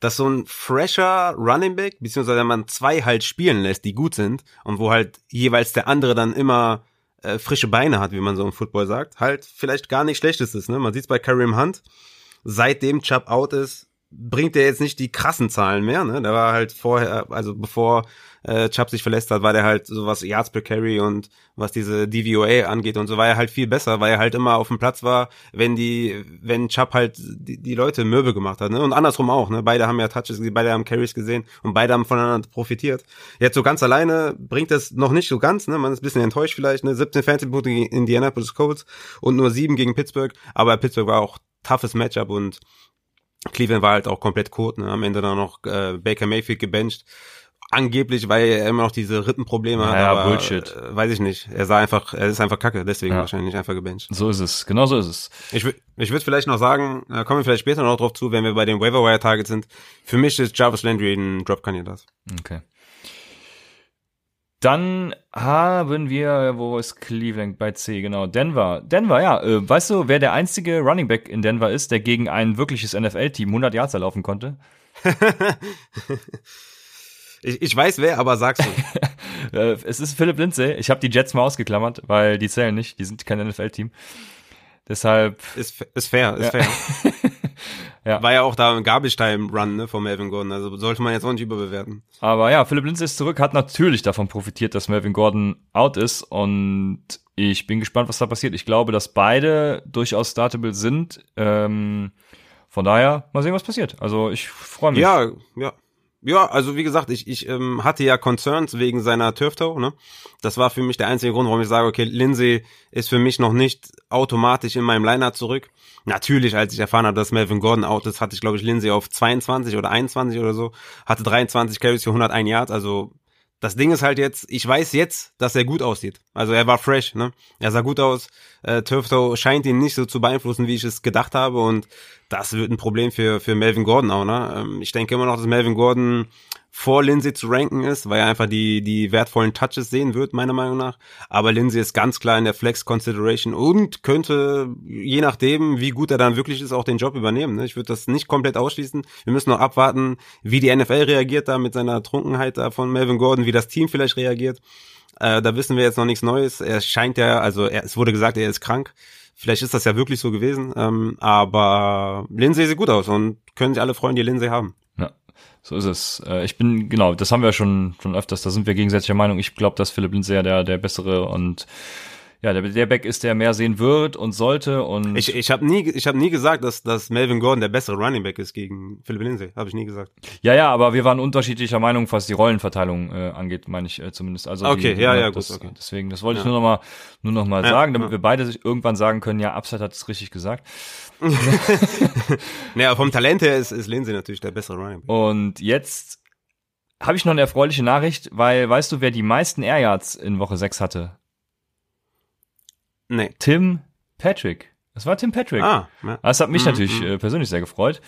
dass so ein fresher Running Back, beziehungsweise man zwei halt spielen lässt, die gut sind und wo halt jeweils der andere dann immer äh, frische Beine hat, wie man so im Football sagt, halt vielleicht gar nicht schlecht ist. Ne? Man sieht es bei Kareem Hunt, seitdem Chubb out ist, bringt er jetzt nicht die krassen Zahlen mehr. Ne? Der war halt vorher, also bevor äh, Chubb sich verletzt hat, war der halt so was Yards per Carry und was diese DVOA angeht und so war er halt viel besser, weil er halt immer auf dem Platz war, wenn die, wenn Chubb halt die, die Leute mürbe gemacht hat, ne? Und andersrum auch, ne? Beide haben ja Touches, beide haben Carries gesehen und beide haben voneinander profitiert. Jetzt so ganz alleine bringt es noch nicht so ganz, ne? Man ist ein bisschen enttäuscht vielleicht, ne? 17 Fantasy-Punkte gegen Indianapolis Colts und nur 7 gegen Pittsburgh, aber Pittsburgh war auch toughes Matchup und Cleveland war halt auch komplett kot, ne? Am Ende dann noch äh, Baker Mayfield gebencht angeblich, weil er immer noch diese Rippenprobleme ja, hat. Ja, aber, Bullshit. Äh, weiß ich nicht. Er sah einfach, er ist einfach kacke, deswegen ja. wahrscheinlich einfach gebencht. So ist es, genau so ist es. Ich würde ich würd vielleicht noch sagen, kommen wir vielleicht später noch drauf zu, wenn wir bei den Waiver Targets sind. Für mich ist Jarvis Landry ein Drop-Kandidat. Okay. Dann haben wir, wo ist Cleveland bei C, genau, Denver. Denver, ja, äh, weißt du, wer der einzige Running Back in Denver ist, der gegen ein wirkliches NFL-Team 100 Yards erlaufen konnte? *laughs* Ich, ich weiß wer, aber sag's du. *laughs* Äh, es ist Philipp Lindsay. Ich habe die Jets mal ausgeklammert, weil die zählen nicht. Die sind kein NFL-Team. Deshalb. Ist, ist fair, ist ja. fair. *laughs* ja. War ja auch da ein Garbage-Time-Run ne, von Melvin Gordon. Also sollte man jetzt auch nicht überbewerten. Aber ja, Philipp Lindsay ist zurück, hat natürlich davon profitiert, dass Melvin Gordon out ist. Und ich bin gespannt, was da passiert. Ich glaube, dass beide durchaus startable sind. Ähm, von daher, mal sehen, was passiert. Also ich freue mich. Ja, ja. Ja, also wie gesagt, ich, ich ähm, hatte ja Concerns wegen seiner Turf-Toe, ne? Das war für mich der einzige Grund, warum ich sage, okay, Lindsay ist für mich noch nicht automatisch in meinem Liner zurück. Natürlich, als ich erfahren habe, dass Melvin Gordon out ist, hatte ich, glaube ich, Lindsay auf 22 oder 21 oder so, hatte 23 Carries für 101 Yards, also das Ding ist halt jetzt, ich weiß jetzt, dass er gut aussieht. Also er war fresh, ne? Er sah gut aus. Äh, Turftoe scheint ihn nicht so zu beeinflussen, wie ich es gedacht habe. Und das wird ein Problem für, für Melvin Gordon auch, ne? Ähm, ich denke immer noch, dass Melvin Gordon vor Lindsay zu ranken ist, weil er einfach die, die wertvollen Touches sehen wird, meiner Meinung nach. Aber Lindsay ist ganz klar in der Flex Consideration und könnte, je nachdem, wie gut er dann wirklich ist, auch den Job übernehmen. Ne? Ich würde das nicht komplett ausschließen. Wir müssen noch abwarten, wie die NFL reagiert da mit seiner Trunkenheit da von Melvin Gordon, wie das Team vielleicht reagiert. Äh, da wissen wir jetzt noch nichts Neues. Er scheint ja, also er, es wurde gesagt, er ist krank Vielleicht ist das ja wirklich so gewesen. Ähm, aber Lindsay sieht gut aus und können sich alle freuen, die Lindsay haben. So ist es. Äh, ich bin, genau, das haben wir schon, schon öfters, da sind wir gegensätzlicher Meinung. Ich glaube, dass Philipp Lindsay ja der, der bessere und ja, der, der Back ist, der mehr sehen wird und sollte und Ich, ich habe nie, ich habe nie gesagt, dass, dass Melvin Gordon der bessere Running Back ist gegen Philip Lindsay. Habe ich nie gesagt. ja, ja, aber wir waren unterschiedlicher Meinung, was die Rollenverteilung äh, angeht, meine ich äh, zumindest. Also Okay, die, ja, ja, das, gut, okay. Deswegen, das wollte ich Ja. nur noch mal, nur noch mal Ja, sagen, damit wir beide sich irgendwann sagen können, ja, Upside hat es richtig gesagt. Naja, vom Talent her ist, ist Lindsay natürlich der bessere Running Back. Und jetzt habe ich noch eine erfreuliche Nachricht, weil weißt du, wer die meisten Air Yards in Woche 6 hatte? Nee. Tim Patrick. Das war Tim Patrick. Ah, ja. Das hat mich Mhm, natürlich mhm. äh, persönlich sehr gefreut,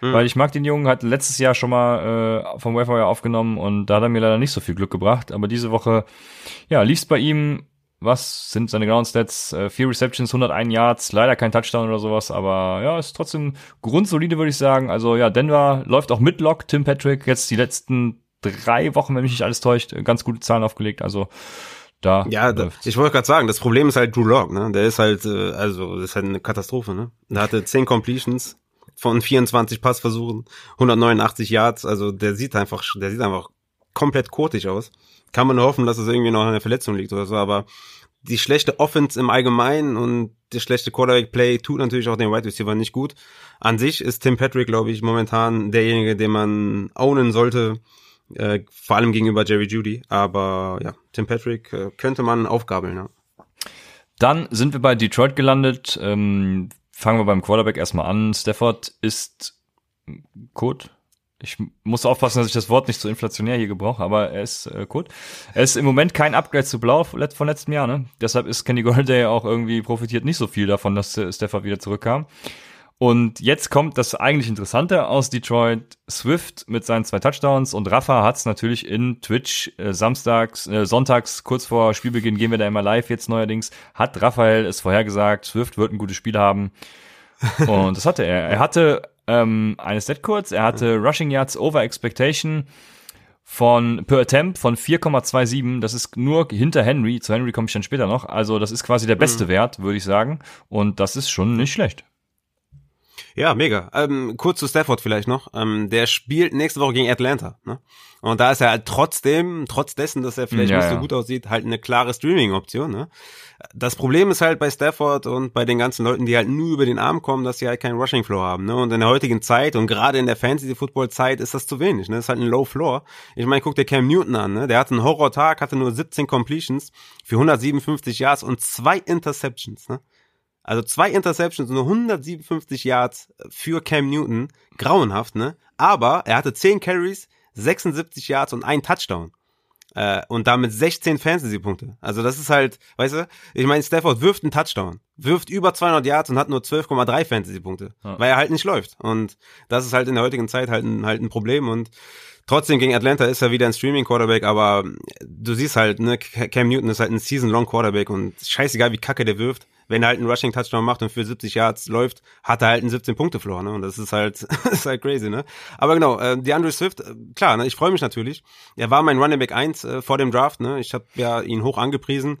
Mhm. weil ich mag den Jungen, hat letztes Jahr schon mal äh, vom Wayfire aufgenommen und da hat er mir leider nicht so viel Glück gebracht, aber diese Woche, ja, lief's bei ihm, was sind seine genauen Stats? Äh, vier Receptions, 101 Yards, leider kein Touchdown oder sowas, aber ja, ist trotzdem grundsolide, würde ich sagen. Also ja, Denver läuft auch mit Lock, Tim Patrick, jetzt die letzten drei Wochen, wenn mich nicht alles täuscht, äh, ganz gute Zahlen aufgelegt, also da Ja, da, ich wollte gerade sagen, das Problem ist halt Drew Lock, ne? Der ist halt, äh, also, das ist halt eine Katastrophe, ne? Der hatte 10 Completions von 24 Passversuchen, 189 Yards, also der sieht einfach, der sieht einfach komplett kotig aus. Kann man nur hoffen, dass es irgendwie noch an der Verletzung liegt oder so, aber die schlechte Offense im Allgemeinen und das schlechte Quarterback-Play tut natürlich auch den Wide Receiver nicht gut. An sich ist Tim Patrick, glaube ich, momentan derjenige, den man ownen sollte, äh, vor allem gegenüber Jerry Judy. Aber ja, Tim Patrick äh, könnte man aufgabeln. Ja. Dann sind wir bei Detroit gelandet. Ähm, fangen wir beim Quarterback erstmal an. Stafford ist Code. Ich muss aufpassen, dass ich das Wort nicht so inflationär hier gebrauche, aber er ist äh, Code. Er ist im Moment kein Upgrade zu Blau von let- von letztem Jahr, ne? Deshalb ist Kenny Golladay auch irgendwie profitiert nicht so viel davon, dass äh, Stafford wieder zurückkam. Und jetzt kommt das eigentlich Interessante aus Detroit. Swift mit seinen zwei Touchdowns und Rafa hat's natürlich in Twitch äh, samstags, äh, sonntags, kurz vor Spielbeginn gehen wir da immer live jetzt neuerdings, hat Raphael es vorhergesagt, Swift wird ein gutes Spiel haben. *laughs* Und das hatte er. Er hatte ähm, eine Stat kurz, er hatte Rushing Yards over Expectation von per Attempt von 4,27. Das ist nur hinter Henry. Zu Henry komme ich dann später noch. Also das ist quasi der beste Wert, würde ich sagen. Und das ist schon nicht schlecht. Ja, mega. Ähm, kurz zu Stafford vielleicht noch. Ähm, der spielt nächste Woche gegen Atlanta. Ne? Und da ist er halt trotzdem, trotz dessen, dass er vielleicht Ja, nicht so ja. gut aussieht, halt eine klare Streaming-Option. Ne? Das Problem ist halt bei Stafford und bei den ganzen Leuten, die halt nur über den Arm kommen, dass sie halt keinen Rushing-Floor haben. Ne? Und in der heutigen Zeit und gerade in der Fantasy-Football-Zeit ist das zu wenig. Ne? Das ist halt ein Low-Floor. Ich meine, guck dir Cam Newton an. Ne? Der hatte einen Horror-Tag, hatte nur 17 Completions für 157 Yards und zwei Interceptions. Ne? Also zwei Interceptions und nur 157 Yards für Cam Newton. Grauenhaft, ne? Aber er hatte 10 Carries, 76 Yards und ein Touchdown. Äh, und damit 16 Fantasy-Punkte. Also das ist halt, weißt du, ich meine, Stafford wirft einen Touchdown, wirft über 200 Yards und hat nur 12,3 Fantasy-Punkte, Ja. weil er halt nicht läuft. Und das ist halt in der heutigen Zeit halt ein, halt ein Problem und Trotzdem gegen Atlanta ist er wieder ein Streaming-Quarterback, aber du siehst halt, ne, Cam Newton ist halt ein Season-Long-Quarterback und scheißegal, wie kacke der wirft, wenn er halt einen Rushing-Touchdown macht und für 70 Yards läuft, hat er halt einen 17-Punkte-Floor, ne, und das ist halt, *laughs* das ist halt crazy, ne. Aber genau, äh, DeAndre Swift, äh, klar, ne, ich freue mich natürlich. Er war mein Running Back 1 äh, vor dem Draft, ne, ich habe ja ihn hoch angepriesen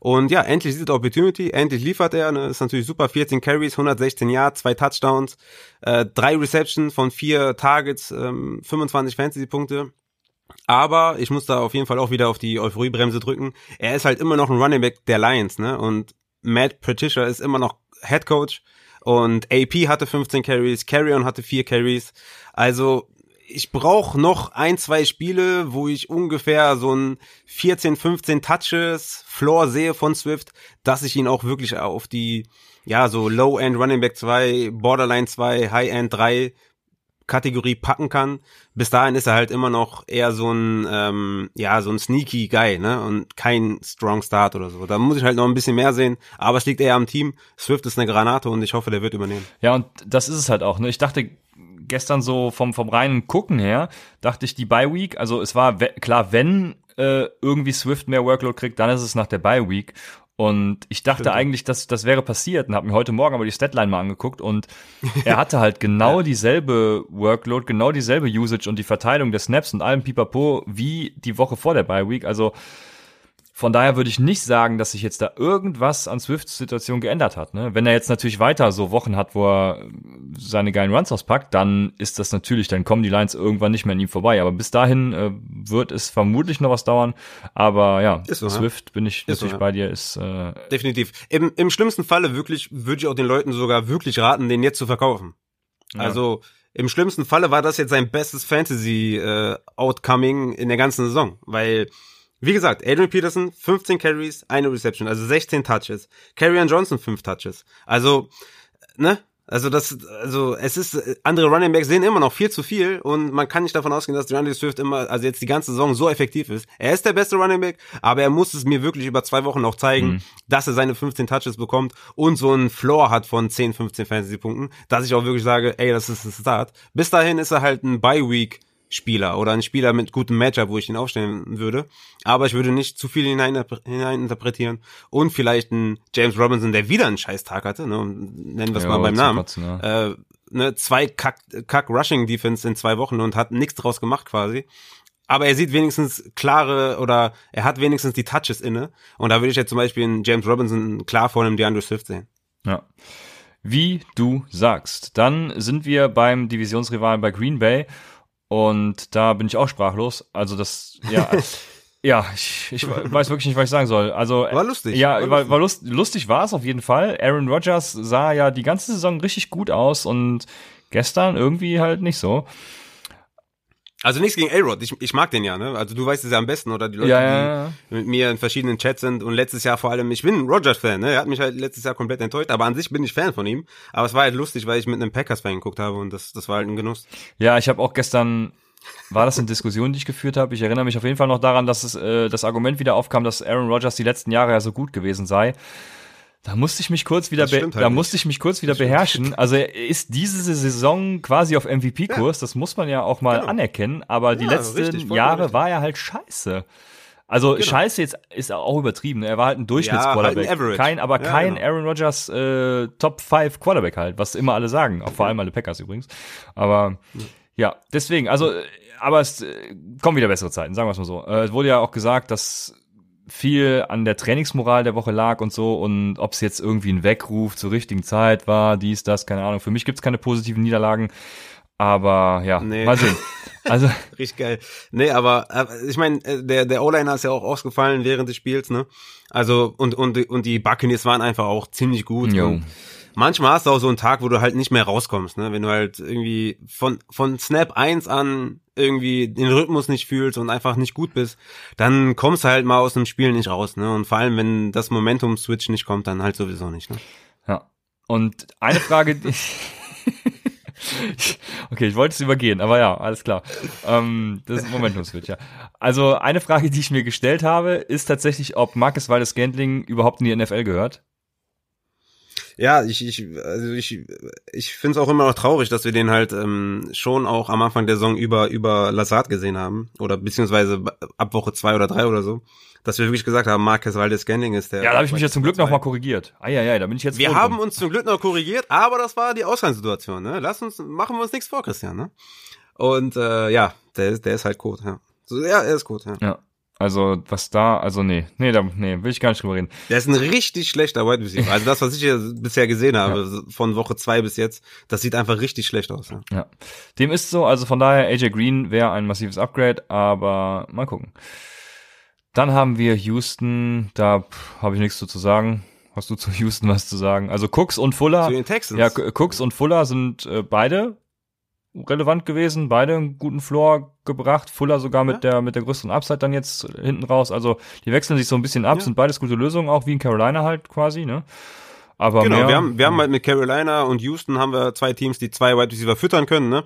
und ja, endlich er Opportunity, endlich liefert er, ne, ist natürlich super, 14 Carries, 116 Yards, zwei Touchdowns, äh, drei Receptions von vier Targets, ähm, 25 Fantasy-Punkte. Aber ich muss da auf jeden Fall auch wieder auf die Euphoriebremse drücken. Er ist halt immer noch ein Running Back der Lions, ne? Und Matt Patricia ist immer noch Head Coach. Und AP hatte 15 Carries, Carrion hatte 4 Carries. Also ich brauche noch ein, zwei Spiele, wo ich ungefähr so ein 14, 15 Touches Floor sehe von Swift, dass ich ihn auch wirklich auf die, ja, so Low-End Running Back 2, Borderline 2, High-End 3 Kategorie packen kann. Bis dahin ist er halt immer noch eher so ein, ähm, ja, so ein sneaky Guy, ne? Und kein Strong Start oder so. Da muss ich halt noch ein bisschen mehr sehen. Aber es liegt eher am Team. Swift ist eine Granate und ich hoffe, der wird übernehmen. Ja, und das ist es halt auch. Ne? Ich dachte gestern so vom, vom reinen Gucken her, dachte ich die Bye Week, also es war klar, wenn äh, irgendwie Swift mehr Workload kriegt, dann ist es nach der Bye Week. Und ich dachte eigentlich, dass das wäre passiert und habe mir heute Morgen aber die Statline mal angeguckt und *laughs* er hatte halt genau dieselbe Workload, genau dieselbe Usage und die Verteilung der Snaps und allem Pipapo wie die Woche vor der Bye Week. Also von daher würde ich nicht sagen, dass sich jetzt da irgendwas an Swifts Situation geändert hat. Ne? Wenn er jetzt natürlich weiter so Wochen hat, wo er seine geilen Runs auspackt, dann ist das natürlich, dann kommen die Lines irgendwann nicht mehr an ihm vorbei. Aber bis dahin äh, wird es vermutlich noch was dauern. Aber ja, so, Swift bin ich Ist so, natürlich ja. bei dir, ist äh, Definitiv. Im, Im schlimmsten Falle wirklich, würde ich auch den Leuten sogar wirklich raten, den jetzt zu verkaufen. Also im schlimmsten Falle war das jetzt sein bestes Fantasy äh, Outcoming in der ganzen Saison, weil wie gesagt, Adrian Peterson 15 Carries, eine Reception, also 16 Touches. Carrion Johnson 5 Touches. Also ne? Also das, also es ist, andere Running Backs sehen immer noch viel zu viel und man kann nicht davon ausgehen, dass DeAndre Swift immer, also jetzt die ganze Saison so effektiv ist. Er ist der beste Running Back, aber er muss es mir wirklich über zwei Wochen noch zeigen, Mhm. dass er seine 15 Touches bekommt und so einen Floor hat von 10, 15 Fantasy-Punkten, dass ich auch wirklich sage, ey, das ist ein Start. Bis dahin ist er halt ein Bye-Week Spieler oder ein Spieler mit gutem Matchup, wo ich ihn aufstellen würde. Aber ich würde nicht zu viel hinein, hineininterpretieren. Und vielleicht ein James Robinson, der wieder einen scheiß Tag hatte, ne, nennen wir es Ja, mal beim Namen. Kotzen, ja. Äh, ne, zwei Kack, Kack in zwei Wochen und hat nichts draus gemacht quasi. Aber er sieht wenigstens klare oder er hat wenigstens die Touches inne. Und da würde ich jetzt zum Beispiel einen James Robinson klar vor einem DeAndre Swift sehen. Ja. Wie du sagst. Dann sind wir beim Divisionsrivalen bei Green Bay und da bin ich auch sprachlos. Also das, ja, *laughs* ja, ich, ich weiß wirklich nicht, was ich sagen soll. Also War lustig. Ja, War war, war lust, lustig war es auf jeden Fall. Aaron Rodgers sah ja die ganze Saison richtig gut aus und gestern irgendwie halt nicht so. Also nichts gegen A-Rod, ich, ich mag den ja, ne? Also du weißt es ja am besten, oder die Leute, Ja, ja, ja. die mit mir in verschiedenen Chats sind und letztes Jahr vor allem, ich bin ein Rogers-Fan, ne? Er hat mich halt letztes Jahr komplett enttäuscht, aber an sich bin ich Fan von ihm. Aber es war halt lustig, weil ich mit einem Packers-Fan geguckt habe und das, das war halt ein Genuss. Ja, ich habe auch gestern, war das eine Diskussion, die ich geführt habe? Ich erinnere mich auf jeden Fall noch daran, dass es, äh, das Argument wieder aufkam, dass Aaron Rodgers die letzten Jahre ja so gut gewesen sei. Da musste ich mich kurz wieder, halt da musste ich mich kurz wieder beherrschen. Also er ist diese Saison quasi auf MVP-Kurs, das muss man ja auch mal Genau. anerkennen, aber die Ja, letzten richtig, Jahre richtig. war er halt scheiße. Also Genau. scheiße jetzt ist auch übertrieben. Er war halt ein Ja, Durchschnittsquarterback. halt Average. kein, aber Ja, kein genau. Aaron Rodgers äh, Top 5 Quarterback halt, was immer alle sagen. Auch vor allem alle Packers übrigens. Aber ja, deswegen, also, äh, aber es äh, kommen wieder bessere Zeiten, sagen wir es mal so. Äh, Es wurde ja auch gesagt, dass viel an der Trainingsmoral der Woche lag und so und ob es jetzt irgendwie ein Weckruf zur richtigen Zeit war, dies, das, keine Ahnung. Für mich gibt's keine positiven Niederlagen, aber ja, Nee. mal sehen. *laughs* Also, Richtig geil. Nee, aber äh, ich meine, äh, der, der O-Liner ist ja auch ausgefallen während des Spiels, ne? Also, und, und, und die Buccaneers waren einfach auch ziemlich gut. Jo. Und manchmal hast du auch so einen Tag, wo du halt nicht mehr rauskommst, ne? Wenn du halt irgendwie von, von Snap 1 an irgendwie den Rhythmus nicht fühlst und einfach nicht gut bist, dann kommst du halt mal aus dem Spiel nicht raus, ne? Und vor allem, wenn das Momentum-Switch nicht kommt, dann halt sowieso nicht, ne? Ja. Und eine Frage, die *laughs* Okay, ich wollte es übergehen, aber ja, alles klar. Ähm, das ist Momentum-Switch, ja. Also eine Frage, die ich mir gestellt habe, ist tatsächlich, ob Marcus Waldes Gantling überhaupt in die NFL gehört. Ja, ich, ich, also ich, ich finde es auch immer noch traurig, dass wir den halt ähm, schon auch am Anfang der Saison über, über Lazard gesehen haben. Oder beziehungsweise ab Woche zwei oder drei oder so. Dass wir wirklich gesagt haben, Marcus Waldes Scanning ist der. Ja, da habe ich mich ja zum Glück noch mal korrigiert. Ah ja, ja, da bin ich jetzt Wir haben drum. uns zum Glück noch korrigiert, aber das war die Ausgangssituation, ne? Lass uns, machen wir uns nichts vor, Christian, ne? Und äh, ja, der, ist- der ist halt gut, ja. So, ja, er ist gut, ja. Ja. Also, was da, also nee, nee, da, nee, will ich gar nicht drüber reden. Der ist ein richtig schlechter Wide Receiver. *laughs* Also das, was ich hier bisher gesehen habe, von Woche zwei bis jetzt, das sieht einfach richtig schlecht aus. Ja. Ja. Dem ist so, also von daher, AJ Green wäre ein massives Upgrade, aber mal gucken. Dann haben wir Houston, da habe ich nichts zu, sagen. Hast du zu Houston was zu sagen? Also Cooks und Fuller. Zu den Texans. Ja, Cooks und Fuller sind äh, beide relevant gewesen, beide einen guten Floor gebracht. Fuller sogar mit der mit der größeren Upside dann jetzt hinten raus. Also die wechseln sich so ein bisschen ab, Ja. sind beides gute Lösungen, auch wie in Carolina halt quasi, ne? Aber Genau, mehr, wir haben, wir haben halt mit Carolina und Houston haben wir zwei Teams, die zwei Wide Receiver füttern können, ne?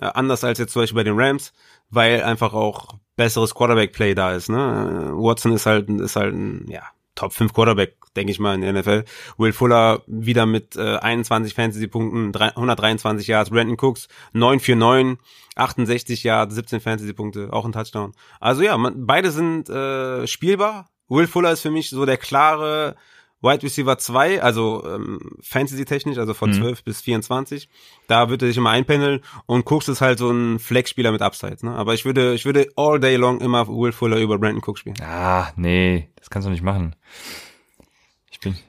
Äh, anders als jetzt zum Beispiel bei den Rams, weil einfach auch besseres Quarterback-Play da ist, ne? Äh, Watson ist halt, ist halt ein, ja, Top 5 Quarterback, denke ich mal, in der NFL. Will Fuller wieder mit äh, 21 Fantasy-Punkten, drei- 123 Yards. Brandon Cooks 9 für 9, 68 Yards, 17 Fantasy-Punkte, auch ein Touchdown. Also ja, man, beide sind äh, spielbar. Will Fuller ist für mich so der klare Wide Receiver 2, also ähm, Fantasy-technisch, also von Mhm. 12 bis 24. Da wird er sich immer einpendeln und Cooks ist halt so ein Flex-Spieler mit Upside. Ne? Aber ich würde, ich würde all day long immer Will Fuller über Brandon Cook spielen. Ah, nee, das kannst du nicht machen.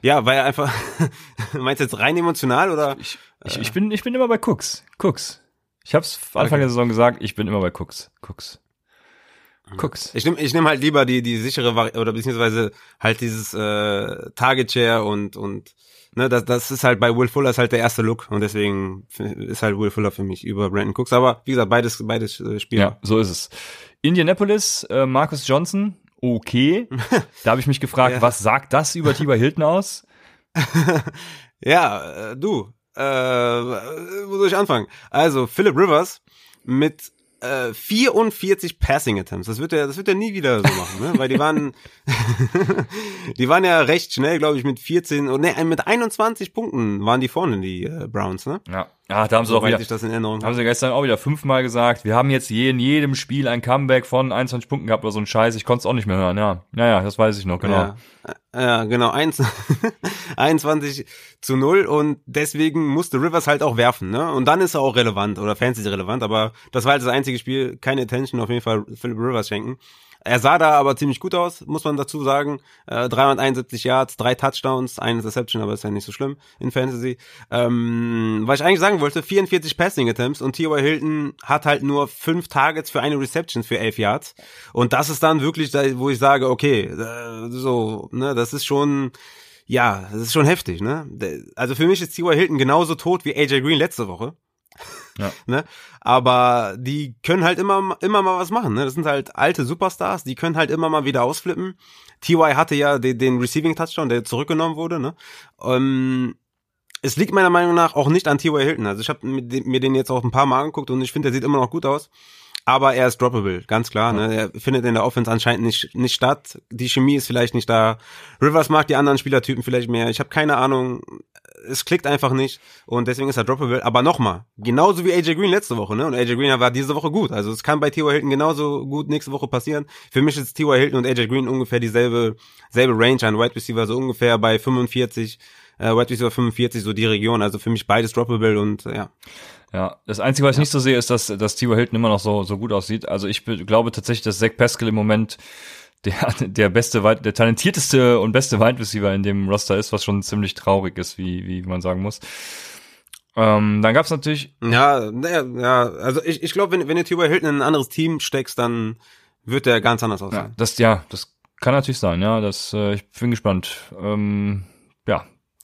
Ja, weil er einfach, *laughs* meinst du jetzt rein emotional oder? ich, ich, ich bin, ich bin immer bei Cooks. Cooks. Ich hab's Anfang Okay. der Saison gesagt, ich bin immer bei Cooks. Cooks. Cooks. Ich nehme ich nehm halt lieber die, die sichere Vari oder beziehungsweise halt dieses äh, Target Share und, und ne, das, das ist halt bei Will Fuller ist halt der erste Look und deswegen ist halt Will Fuller für mich über Brandon Cooks. Aber wie gesagt, beides, beides äh, Spieler. Ja, so ist es. Indianapolis, äh, Marcus Johnson, okay. Da habe ich mich gefragt, *laughs* Ja. was sagt das über Tiber Hilton aus? *laughs* Ja, äh, du, äh, wo soll ich anfangen? Also, Philip Rivers mit äh, 44 Passing Attempts. Das wird er, das wird er nie wieder so machen, ne? Weil die waren, *laughs* die waren ja recht schnell, glaube ich, mit 14 und ne, mit 21 Punkten waren die vorne, die äh, Browns, ne? Ja, ah, da haben sie Soweit wieder, ich das in Erinnerung haben habe. sie gestern auch wieder fünfmal gesagt, wir haben jetzt je, in jedem Spiel ein Comeback von 21 Punkten gehabt oder so ein Scheiß, ich konnte es auch nicht mehr hören, ja. Naja, das weiß ich noch, genau. Ja, ja genau, eins, *laughs* 21 zu 0 und deswegen musste Rivers halt auch werfen, ne? Und dann ist er auch relevant oder Fantasy relevant, aber das war halt das einzige Spiel, keine Attention auf jeden Fall Philip Rivers schenken. Er sah da aber ziemlich gut aus, muss man dazu sagen. Äh, 371 Yards, drei Touchdowns, eine Interception, aber ist ja nicht so schlimm in Fantasy. Ähm, was ich eigentlich sagen wollte, 44 Passing Attempts und T.Y. Hilton hat halt nur fünf Targets für eine Reception für 11 Yards. Und das ist dann wirklich, wo ich sage, okay, äh, so, ne, das ist schon, ja, das ist schon heftig, ne? Also für mich ist T.Y. Hilton genauso tot wie AJ Green letzte Woche. Ja. *laughs* ne? Aber die können halt immer, immer mal was machen, ne? Das sind halt alte Superstars, die können halt immer mal wieder ausflippen. T.Y. hatte ja den, den Receiving Touchdown, der zurückgenommen wurde, ne? Ähm, es liegt meiner Meinung nach auch nicht an T.Y. Hilton. Also ich habe mir den jetzt auch ein paar Mal angeguckt und ich finde, der sieht immer noch gut aus. Aber er ist droppable, ganz klar. Ne? Er findet in der Offense anscheinend nicht, nicht statt. Die Chemie ist vielleicht nicht da. Rivers mag die anderen Spielertypen vielleicht mehr. Ich habe keine Ahnung. Es klickt einfach nicht und deswegen ist er droppable. Aber nochmal, genauso wie AJ Green letzte Woche, ne? Und AJ Green war diese Woche gut. Also es kann bei T.Y. Hilton genauso gut nächste Woche passieren. Für mich ist T.Y. Hilton und AJ Green ungefähr dieselbe selbe Range an Wide Receiver, so ungefähr bei 45, äh, Wide Receiver 45, so die Region. Also für mich beides droppable und äh, ja. Ja, das Einzige, was ich nicht so sehe, ist, dass, dass T.Y. Hilton immer noch so, so gut aussieht. Also ich be- glaube tatsächlich, dass Zach Pascal im Moment der, der beste, der talentierteste und beste Wide Receiver in dem Roster ist, was schon ziemlich traurig ist, wie, wie man sagen muss. Ähm, dann gab's natürlich, Ja, naja, ja, also ich, ich glaube, wenn, wenn du T.Y. Hilton in ein anderes Team steckst, dann wird der ganz anders ja, aussehen. das, ja, das kann natürlich sein, ja, das, äh, ich bin gespannt. Ähm, ja,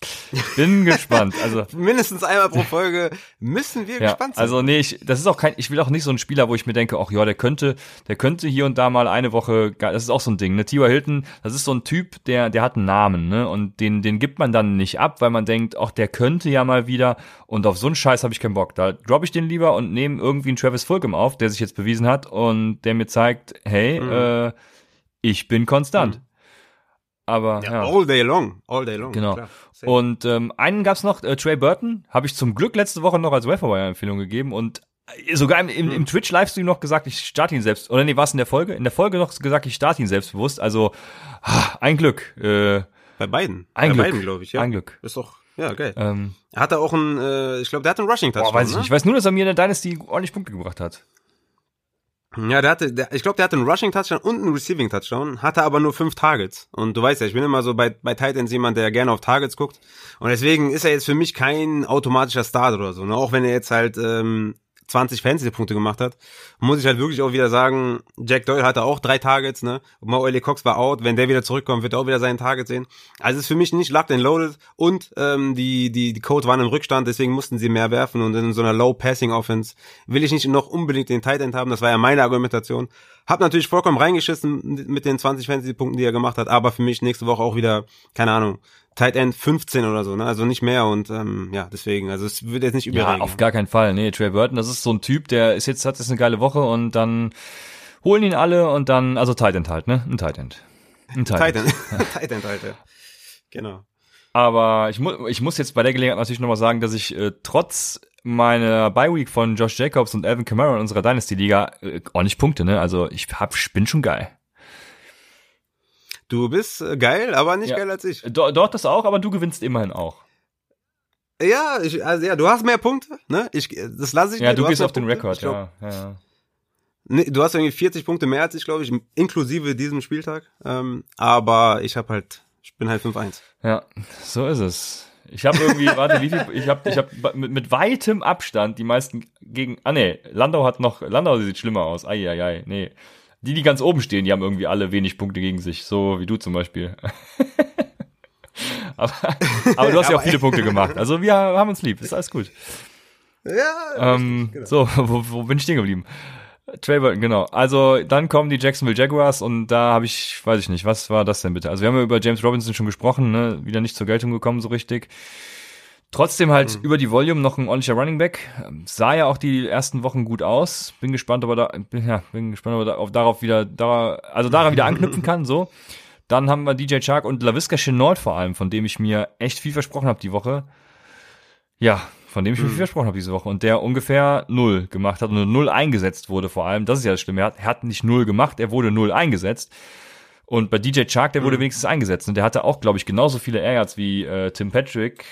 *laughs* bin gespannt. Also, Mindestens einmal pro Folge müssen wir Ja, gespannt sein. also nee, ich, das ist auch kein, ich will auch nicht so ein Spieler, wo ich mir denke, ach ja, der könnte, der könnte hier und da mal eine Woche, das ist auch so ein Ding, ne, T.Y. Hilton, das ist so ein Typ, der, der hat einen Namen, ne, und den, den gibt man dann nicht ab, weil man denkt, ach, der könnte ja mal wieder, und auf so einen Scheiß habe ich keinen Bock, da droppe ich den lieber und nehme irgendwie einen Travis Fulgham auf, der sich jetzt bewiesen hat und der mir zeigt, hey, Mhm. äh, ich bin konstant. Aber, ja, ja. all day long, all day long. Genau. klar. Und ähm, einen gab's noch, äh, Trey Burton, habe ich zum Glück letzte Woche noch als Waferwire-Empfehlung gegeben und äh, sogar im, im, im Twitch-Livestream noch gesagt, ich starte ihn selbst. Oder nee, war in der Folge? In der Folge noch gesagt, ich starte ihn selbstbewusst. Also ein Glück. Äh, Bei beiden. ein Bei Glück. beiden, glaube ich, ja. Ein Glück. Ist doch, ja, geil. Ähm, Hat er auch einen, äh, ich glaube, der hat einen Rushing Touchdown, boah, weiß ich ne? Ich weiß nur, dass er mir in der Dynasty ordentlich Punkte gebracht hat. Ja, der hatte, der, ich glaube, der hatte einen Rushing Touchdown und einen Receiving Touchdown, hatte aber nur fünf Targets. Und du weißt ja, ich bin immer so bei, bei Titans jemand, der gerne auf Targets guckt. Und deswegen ist er jetzt für mich kein automatischer Start oder so. Ne? Auch wenn er jetzt halt ähm, 20 Fantasy-Punkte gemacht hat, muss ich halt wirklich auch wieder sagen, Jack Doyle hatte auch drei Targets, ne? Und Maole Cox war out. Wenn der wieder zurückkommt, wird er auch wieder seinen Target sehen. Also es ist für mich nicht locked and loaded und ähm, die, die, die Codes waren im Rückstand, deswegen mussten sie mehr werfen und in so einer Low-Passing-Offense will ich nicht noch unbedingt den Tight End haben. Das war ja meine Argumentation. Hab natürlich vollkommen reingeschissen mit den 20 Fantasy-Punkten, die er gemacht hat, aber für mich nächste Woche auch wieder, keine Ahnung, Tight End 15 oder so, ne? Also nicht mehr und ähm, ja, deswegen, also es wird jetzt nicht Ja, überregeln. auf gar keinen Fall. Nee, Trey Burton, das ist so ein Typ, der ist jetzt, hat jetzt eine geile Woche und dann holen ihn alle und dann, also Tight End halt, ne? Ein Tight End. Ein Tight Tight End. *laughs* *laughs* Tight End, Alter. Genau. Aber ich, mu ich muss jetzt bei der Gelegenheit natürlich nochmal sagen, dass ich äh, trotz meiner Bye-Week von Josh Jacobs und Alvin Kamara in unserer Dynasty-Liga äh, ordentlich Punkte, ne? Also ich hab, bin schon geil. Du bist äh, geil, aber nicht Ja. geil als ich. Do, dort das auch, aber du gewinnst immerhin auch. Ja, ich, also ja, du hast mehr Punkte, ne? Ich, das lasse ich Ja, dir. du hast gehst auf den Punkte. Rekord, glaub, ja. ja, ja. Nee, du hast irgendwie 40 Punkte mehr als ich, glaube ich, inklusive diesem Spieltag. Ähm, aber ich habe halt, ich bin halt 5-1. Ja, so ist es. Ich habe irgendwie, warte, wie viel, ich habe ich hab mit, mit weitem Abstand die meisten gegen, ah nee, Landau hat noch, Landau sieht schlimmer aus, ai, ai, ai, nee. Die, die ganz oben stehen, die haben irgendwie alle wenig Punkte gegen sich, so wie du zum Beispiel. *laughs* aber, aber du hast ja auch viele Punkte gemacht, also wir haben uns lieb, ist alles gut. Ja, Ähm, So, wo, wo bin ich stehen geblieben? Trey Burton, genau. Also dann kommen die Jacksonville Jaguars und da habe ich, weiß ich nicht, was war das denn bitte? Also wir haben ja über James Robinson schon gesprochen, ne? wieder nicht zur Geltung gekommen so richtig. Trotzdem halt über die Volume noch ein ordentlicher Running Back. Sah ja auch die ersten Wochen gut aus. Bin gespannt, ob er da, bin, ja, bin gespannt, ob er da, auf, darauf wieder, da, also daran wieder anknüpfen kann, so. Dann haben wir DJ Chark und LaVisca Chenault vor allem, von dem ich mir echt viel versprochen habe die Woche. Ja, von dem ich mir viel versprochen habe diese Woche. Und der ungefähr null gemacht hat und null eingesetzt wurde vor allem. Das ist ja das Schlimme. Er hat, er hat nicht null gemacht, er wurde null eingesetzt. Und bei DJ Chark, der wurde wenigstens eingesetzt. Und der hatte auch, glaube ich, genauso viele Air Yards wie äh, Tim Patrick.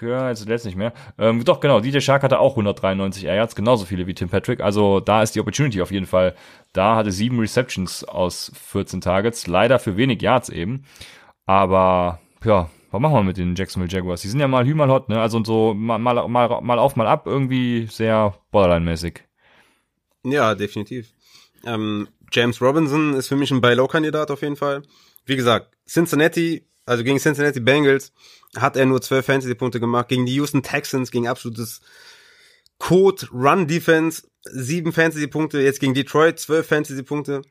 Ja, jetzt letztens nicht mehr. Ähm, doch, genau, DJ Shark hatte auch 193 Air Yards, genauso viele wie Tim Patrick. Also da ist die Opportunity auf jeden Fall. Da hatte sieben Receptions aus 14 Targets. Leider für wenig Yards eben. Aber, ja, was machen wir mit den Jacksonville Jaguars? Die sind ja mal Hü, mal hot, ne? Also so mal, mal, mal, auf, mal ab, irgendwie sehr Borderline-mäßig. Ja, definitiv. Ähm, James Robinson ist für mich ein Buy-Low-Kandidat auf jeden Fall. Wie gesagt, Cincinnati, also gegen Cincinnati Bengals, hat er nur 12 Fantasy-Punkte gemacht. Gegen die Houston Texans, gegen absolutes Code-Run-Defense, 7 Fantasy-Punkte. Jetzt gegen Detroit, 12 Fantasy-Punkte.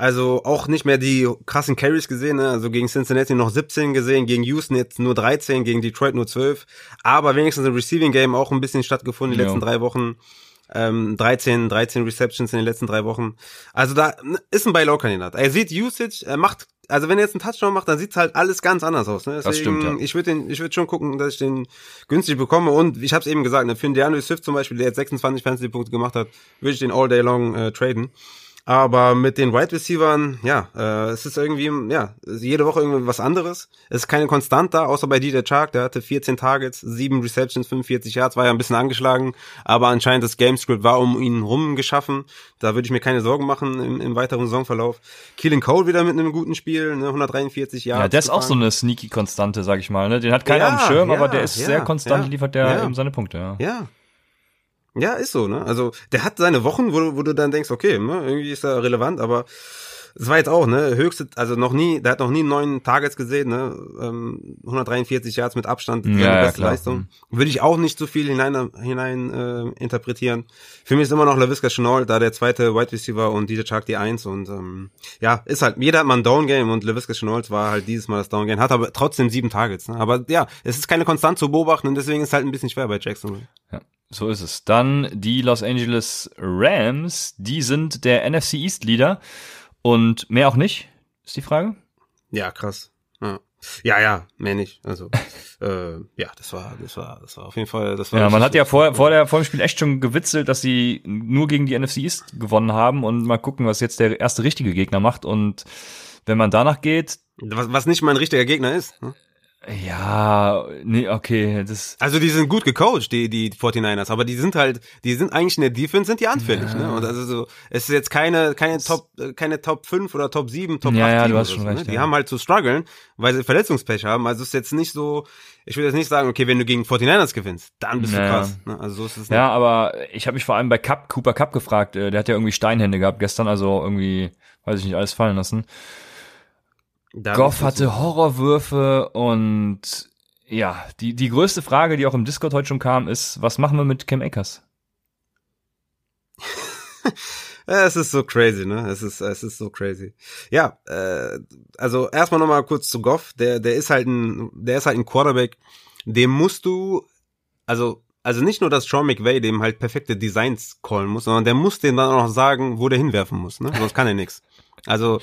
Also auch nicht mehr die krassen Carries gesehen, ne? also gegen Cincinnati noch 17 gesehen, gegen Houston jetzt nur 13, gegen Detroit nur 12, aber wenigstens im Receiving Game auch ein bisschen stattgefunden in den Ja. letzten drei Wochen. Ähm, 13, 13 Receptions in den letzten drei Wochen. Also da ne, ist ein Buy-Low-Kandidat. Er sieht Usage, er macht, also wenn er jetzt einen Touchdown macht, dann sieht's halt alles ganz anders aus. Ne? Deswegen, stimmt, ja. Ich würde ich würde schon gucken, dass ich den günstig bekomme. Und ich habe es eben gesagt, ne, für den DeAndre Swift zum Beispiel, der jetzt 26 Fantasy-Punkte gemacht hat, würde ich den all day long äh, traden. Aber mit den Wide Receivern, ja, äh, es ist irgendwie, ja, jede Woche irgendwie was anderes. Es ist keine Konstant da, außer bei DJ Chark, der hatte 14 Targets, 7 Receptions, 45 Yards, war ja ein bisschen angeschlagen, aber anscheinend das Gamescript war um ihn rum geschaffen. Da würde ich mir keine Sorgen machen im, im weiteren Saisonverlauf. Keelan Cole wieder mit einem guten Spiel, ne, 143 Yards. Ja, der ist auch so eine sneaky Konstante, sag ich mal. Ne? Den hat keiner Ja, dem Schirm, ja, aber der ist ja, sehr konstant, ja, liefert der ja. eben seine Punkte. Ja. Ja. Ja, ist so, ne? Also, der hat seine Wochen, wo, du- wo du dann denkst, okay, ne, irgendwie ist er relevant, aber es war jetzt auch, ne, höchste, also noch nie, der hat noch nie neun Targets gesehen, ne, ähm, 143 Yards mit Abstand, seine Ja, ja, beste klar. Leistung. Würde ich auch nicht so viel hinein, hinein äh, interpretieren. Für mich ist immer noch LaVisca Chenault, da der zweite Wide Receiver und DJ Chark die Eins und ähm, ja, ist halt, jeder hat mal ein Down-Game und LaVisca Chenault war halt dieses Mal das Down-Game, hat aber trotzdem sieben Targets, ne? aber ja, es ist keine Konstant zu beobachten und deswegen ist es halt ein bisschen schwer bei Jacksonville. Ja, so ist es. Dann die Los Angeles Rams, die sind der NFC East Leader und mehr auch nicht, ist die Frage. Ja, krass. Ja, ja, ja mehr nicht. Also, *laughs* äh, ja, das war, das war, das war auf jeden Fall, das war. Ja, man hat ja vor, vor, der, vor dem Spiel echt schon gewitzelt, dass sie nur gegen die NFC East gewonnen haben und mal gucken, was jetzt der erste richtige Gegner macht und wenn man danach geht, Was, was nicht mein richtiger Gegner ist. ne? Ja, nee, okay, das, Also die sind gut gecoacht, die, die 49ers, aber die sind halt, die sind eigentlich in der Defense, sind die anfällig, ne? Und also so, es ist jetzt keine, keine Top, äh, keine Top 5 oder Top 7, Top Ja, 8 ja, du hast schon so, recht, ne? Die ja. haben halt zu strugglen, weil sie Verletzungspech haben. Also es ist jetzt nicht so, ich würde jetzt nicht sagen, okay, wenn du gegen 49ers gewinnst, dann bist Naja. du krass. Ne? Also so ist es nicht. Ja, aber ich habe mich vor allem bei Cup, Cooper Cup gefragt. äh, Der hat ja irgendwie Steinhände gehabt gestern, also irgendwie, weiß ich nicht, alles fallen lassen. Da Goff hatte Horrorwürfe und ja, die, die größte Frage, die auch im Discord heute schon kam, ist, was machen wir mit Cam Akers? Ja, *laughs* es ist so crazy, ne? Es ist, es ist so crazy. Ja, äh, also erstmal nochmal kurz zu Goff. Der, der ist halt ein, der ist halt ein Quarterback. Dem musst du, also, also nicht nur, dass Sean McVay dem halt perfekte Designs callen muss, sondern der muss dem dann auch noch sagen, wo der hinwerfen muss, ne? Sonst kann er nix. Also,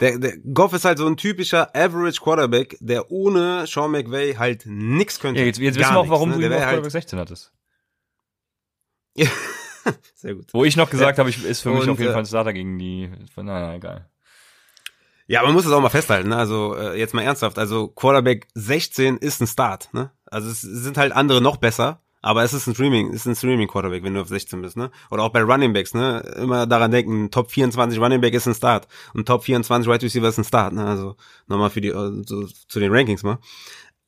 der, der Goff ist halt so ein typischer Average Quarterback, der ohne Sean McVay halt nix könnte. Ja, jetzt, jetzt wissen wir auch, nix, warum ne? du ihn auf wär Quarterback halt, 16 hattest. *laughs* Sehr gut. Wo ich noch gesagt habe, ich, ist für mich Und, auf jeden äh, Fall ein Starter gegen die, nein, nein, egal. Ja, man muss es auch mal festhalten, ne? also äh, jetzt mal ernsthaft, also Quarterback 16 ist ein Start, ne? Also es sind halt andere noch besser, aber es ist ein Streaming, ist ein Streaming Quarterback, wenn du auf 16 bist, ne? Oder auch bei Running Backs, ne? Immer daran denken, Top 24 Running Back ist ein Start und Top 24 Right Receiver ist ein Start, ne? Also nochmal für die äh, so, zu den Rankings mal.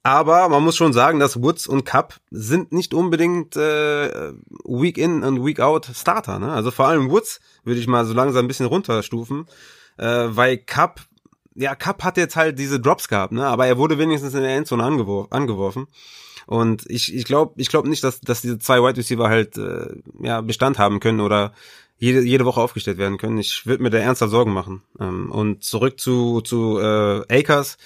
Aber man muss schon sagen, dass Woods und Cup sind nicht unbedingt äh, Week in und Week out Starter. Ne? Also vor allem Woods würde ich mal so langsam ein bisschen runterstufen, äh, weil Cup, ja Cup hat jetzt halt diese Drops gehabt, ne? aber er wurde wenigstens in der Endzone angewor angeworfen. Und ich ich glaube ich glaube nicht, dass dass diese zwei Wide Receiver halt äh, ja Bestand haben können oder jede, jede Woche aufgestellt werden können. Ich würde mir da ernsthaft Sorgen machen. Ähm, und zurück zu zu äh, Akers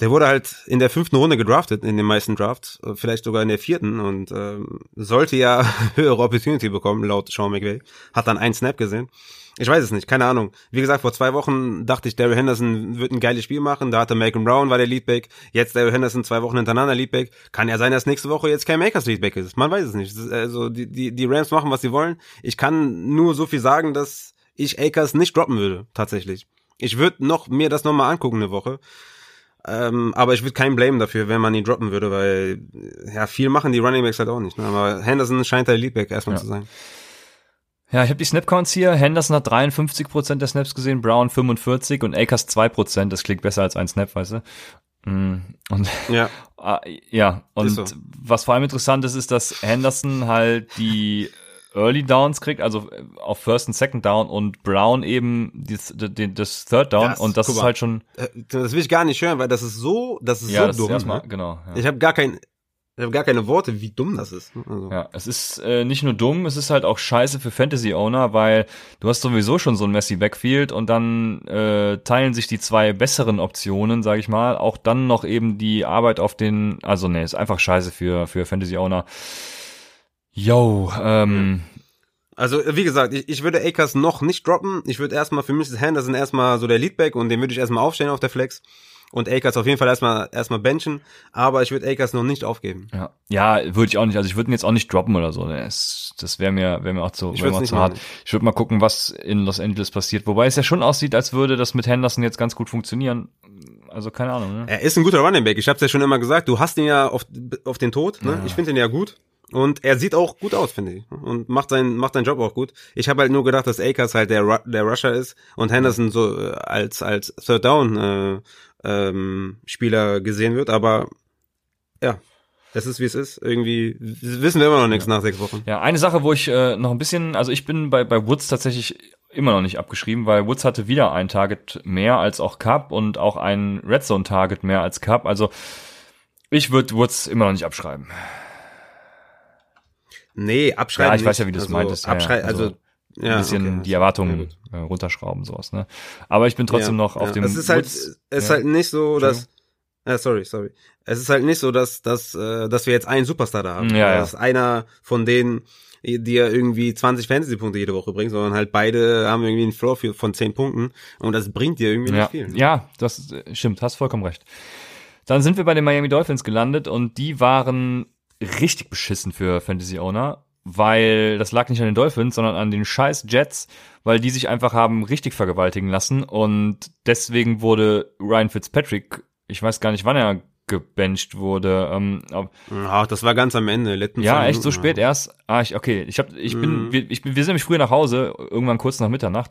der wurde halt in der fünften Runde gedraftet, in den meisten Drafts, äh, vielleicht sogar in der vierten und ähm, sollte ja *laughs* höhere Opportunity bekommen, laut Sean McVay. Hat dann einen Snap gesehen. Ich weiß es nicht, keine Ahnung. Wie gesagt, vor zwei Wochen dachte ich, Daryl Henderson wird ein geiles Spiel machen. Da hatte Malcolm Brown war der Leadback. Jetzt Daryl Henderson zwei Wochen hintereinander Leadback. Kann ja sein, dass nächste Woche jetzt kein Makers Leadback ist. Man weiß es nicht. Also die, die, die Rams machen, was sie wollen. Ich kann nur so viel sagen, dass ich Akers nicht droppen würde, tatsächlich. Ich würde noch mir das nochmal angucken eine Woche. Ähm, aber ich würde keinen Blame dafür, wenn man ihn droppen würde, weil ja viel machen die Running Backs halt auch nicht. Ne? Aber Henderson scheint der Leadback erstmal Ja. zu sein. Ja, ich habe die Snap-Counts hier. Henderson hat 53% der Snaps gesehen, Brown 45 und Akers 2%. Das klingt besser als ein Snap, weißt du? Mm, Und Ja, *laughs* Ah, ja, und so. was vor allem interessant ist, ist, dass Henderson halt die Early Downs kriegt, also auf First und Second Down und Brown eben das, das, Third Down Das- und das ist mal. halt schon, Äh, das will ich gar nicht hören, weil das ist so, das ist ja, so das dumm. ist erstmal, ne? genau. Ja. Ich habe gar kein, ich habe gar keine Worte, wie dumm das ist. ne? Also, Ja, es ist äh, nicht nur dumm, es ist halt auch scheiße für Fantasy-Owner, weil du hast sowieso schon so ein Messi-Backfield und dann äh, teilen sich die zwei besseren Optionen, sage ich mal, auch dann noch eben die Arbeit auf den, also nee, ist einfach scheiße für, für Fantasy-Owner. Yo, ähm, Also wie gesagt, ich, ich würde Akers noch nicht droppen. Ich würde erstmal für Mrs. Henderson erstmal so der Leadback und den würde ich erstmal aufstellen auf der Flex. Und Akers auf jeden Fall erstmal erstmal benchen, aber ich würde Akers noch nicht aufgeben. Ja, ja würde ich auch nicht. Also ich würde ihn jetzt auch nicht droppen oder so. Das, das wäre mir, wäre mir auch zu, wär mir auch zu hart. machen. Ich würde mal gucken, was in Los Angeles passiert. Wobei es ja schon aussieht, als würde das mit Henderson jetzt ganz gut funktionieren. Also keine Ahnung. Ne? Er ist ein guter Running Back. Ich habe ja schon immer gesagt. Du hast ihn ja auf, auf den Tod. Ne? Ich finde ihn ja gut. Und er sieht auch gut aus, finde ich. Und macht seinen, macht seinen Job auch gut. Ich habe halt nur gedacht, dass Akers halt der, Ru der Rusher ist und Henderson so äh, als, als Third Down äh, ähm, Spieler gesehen wird. Aber ja, es ist wie es ist. Irgendwie wissen wir immer noch nichts nach sechs Wochen. Ja, eine Sache, wo ich äh, noch ein bisschen, also ich bin bei, bei Woods tatsächlich immer noch nicht abgeschrieben, weil Woods hatte wieder ein Target mehr als auch Cup und auch ein Red Zone Target mehr als Cup. Also ich würde Woods immer noch nicht abschreiben. Nee, abschreiben. Ja, ich weiß ja, wie du es also, meintest, ja, ja. Abschrei Also, also, ja, ein bisschen okay. die Ja, Erwartungen äh, runterschrauben, sowas, ne? Aber ich bin trotzdem Ja, noch auf ja. dem Es ist halt, Woods- es ist ja. halt nicht so, dass. Ja, sorry, sorry. Es ist halt nicht so, dass, dass, äh, dass wir jetzt einen Superstar da haben. Ja, ja. Das ist einer von denen, die ja irgendwie 20 Fantasy-Punkte jede Woche bringt, sondern halt beide haben irgendwie einen Floor für, von 10 Punkten und das bringt dir irgendwie ja. nicht viel. ja, das äh, stimmt, hast vollkommen recht. Dann sind wir bei den Miami Dolphins gelandet und die waren richtig beschissen für Fantasy Owner, weil das lag nicht an den Dolphins, sondern an den scheiß Jets, weil die sich einfach haben richtig vergewaltigen lassen und deswegen wurde Ryan Fitzpatrick, ich weiß gar nicht, wann er gebencht wurde, ähm, Ach, das war ganz am Ende, letzten Ja, echt so spät erst. Ah, ich, okay. Ich hab, ich bin, Mhm. wir, ich bin, wir sind nämlich früher nach Hause, irgendwann kurz nach Mitternacht.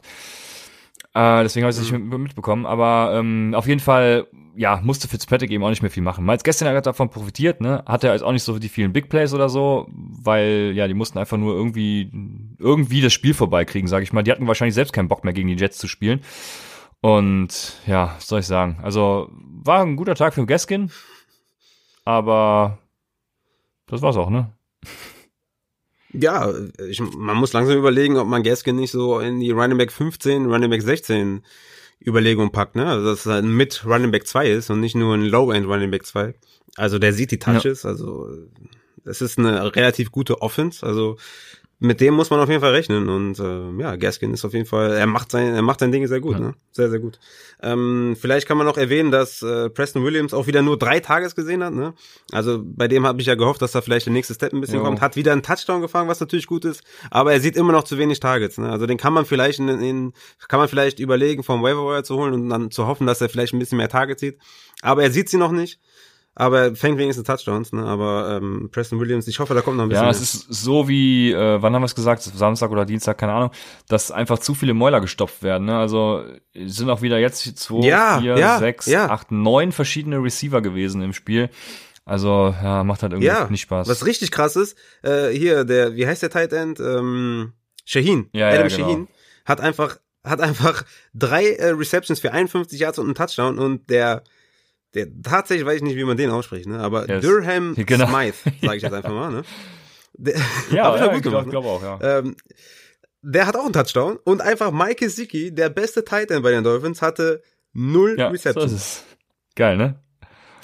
Äh, deswegen habe ich es nicht mit, mitbekommen. Aber ähm, auf jeden Fall, ja, musste Fitzpatrick eben auch nicht mehr viel machen. Miles gestern hat er davon profitiert, ne? Hatte er jetzt auch nicht so die vielen Big Plays oder so, weil ja, die mussten einfach nur irgendwie irgendwie das Spiel vorbeikriegen, sage ich mal. Die hatten wahrscheinlich selbst keinen Bock mehr gegen die Jets zu spielen. Und ja, was soll ich sagen? Also war ein guter Tag für Gaskin, aber das war's auch, ne? Ja, ich, man muss langsam überlegen, ob man Gaskin nicht so in die Running Back 15, Running Back 16 Überlegung packt, ne? Also, dass er mit Running Back 2 ist und nicht nur ein Low-End Running Back 2. Also, der sieht die Touches, also, es ist eine relativ gute Offense, also, mit dem muss man auf jeden Fall rechnen. Und äh, ja, Gaskin ist auf jeden Fall, er macht sein, er macht sein Ding sehr gut, ja. ne? Sehr, sehr gut. Ähm, vielleicht kann man noch erwähnen, dass äh, Preston Williams auch wieder nur drei Tages gesehen hat, ne? Also bei dem habe ich ja gehofft, dass da vielleicht der nächste Step ein bisschen jo. kommt. Hat wieder einen Touchdown gefangen, was natürlich gut ist, aber er sieht immer noch zu wenig Targets. Ne? Also den kann man vielleicht in, in kann man vielleicht überlegen, vom Waiver zu holen und dann zu hoffen, dass er vielleicht ein bisschen mehr Targets sieht. Aber er sieht sie noch nicht aber er fängt wenigstens Touchdowns, ne? Aber ähm, Preston Williams, ich hoffe, da kommt noch ein bisschen. Ja, es ist so wie, äh, wann haben wir es gesagt, Samstag oder Dienstag, keine Ahnung, dass einfach zu viele Mäuler gestopft werden. Ne? Also sind auch wieder jetzt zwei, ja, vier, ja, sechs, ja. acht, neun verschiedene Receiver gewesen im Spiel. Also ja, macht halt irgendwie ja, nicht Spaß. Was richtig krass ist, äh, hier der, wie heißt der Tight End? Ähm, Shaheen. Ja, Adam ja, genau. Shaheen hat einfach hat einfach drei äh, Receptions für 51 Yards und einen Touchdown und der der tatsächlich weiß ich nicht, wie man den ausspricht, ne? Aber yes. Durham *laughs* genau. Smythe, sage ich jetzt *laughs* einfach mal, ne? Der, ja, *laughs* ja, gut gemacht, ich glaube ne? auch, ja. Ähm, der hat auch einen Touchdown und einfach Mike Gesicki, der beste Tight End bei den Dolphins, hatte null ja, Receptions. So ist es. Geil, ne?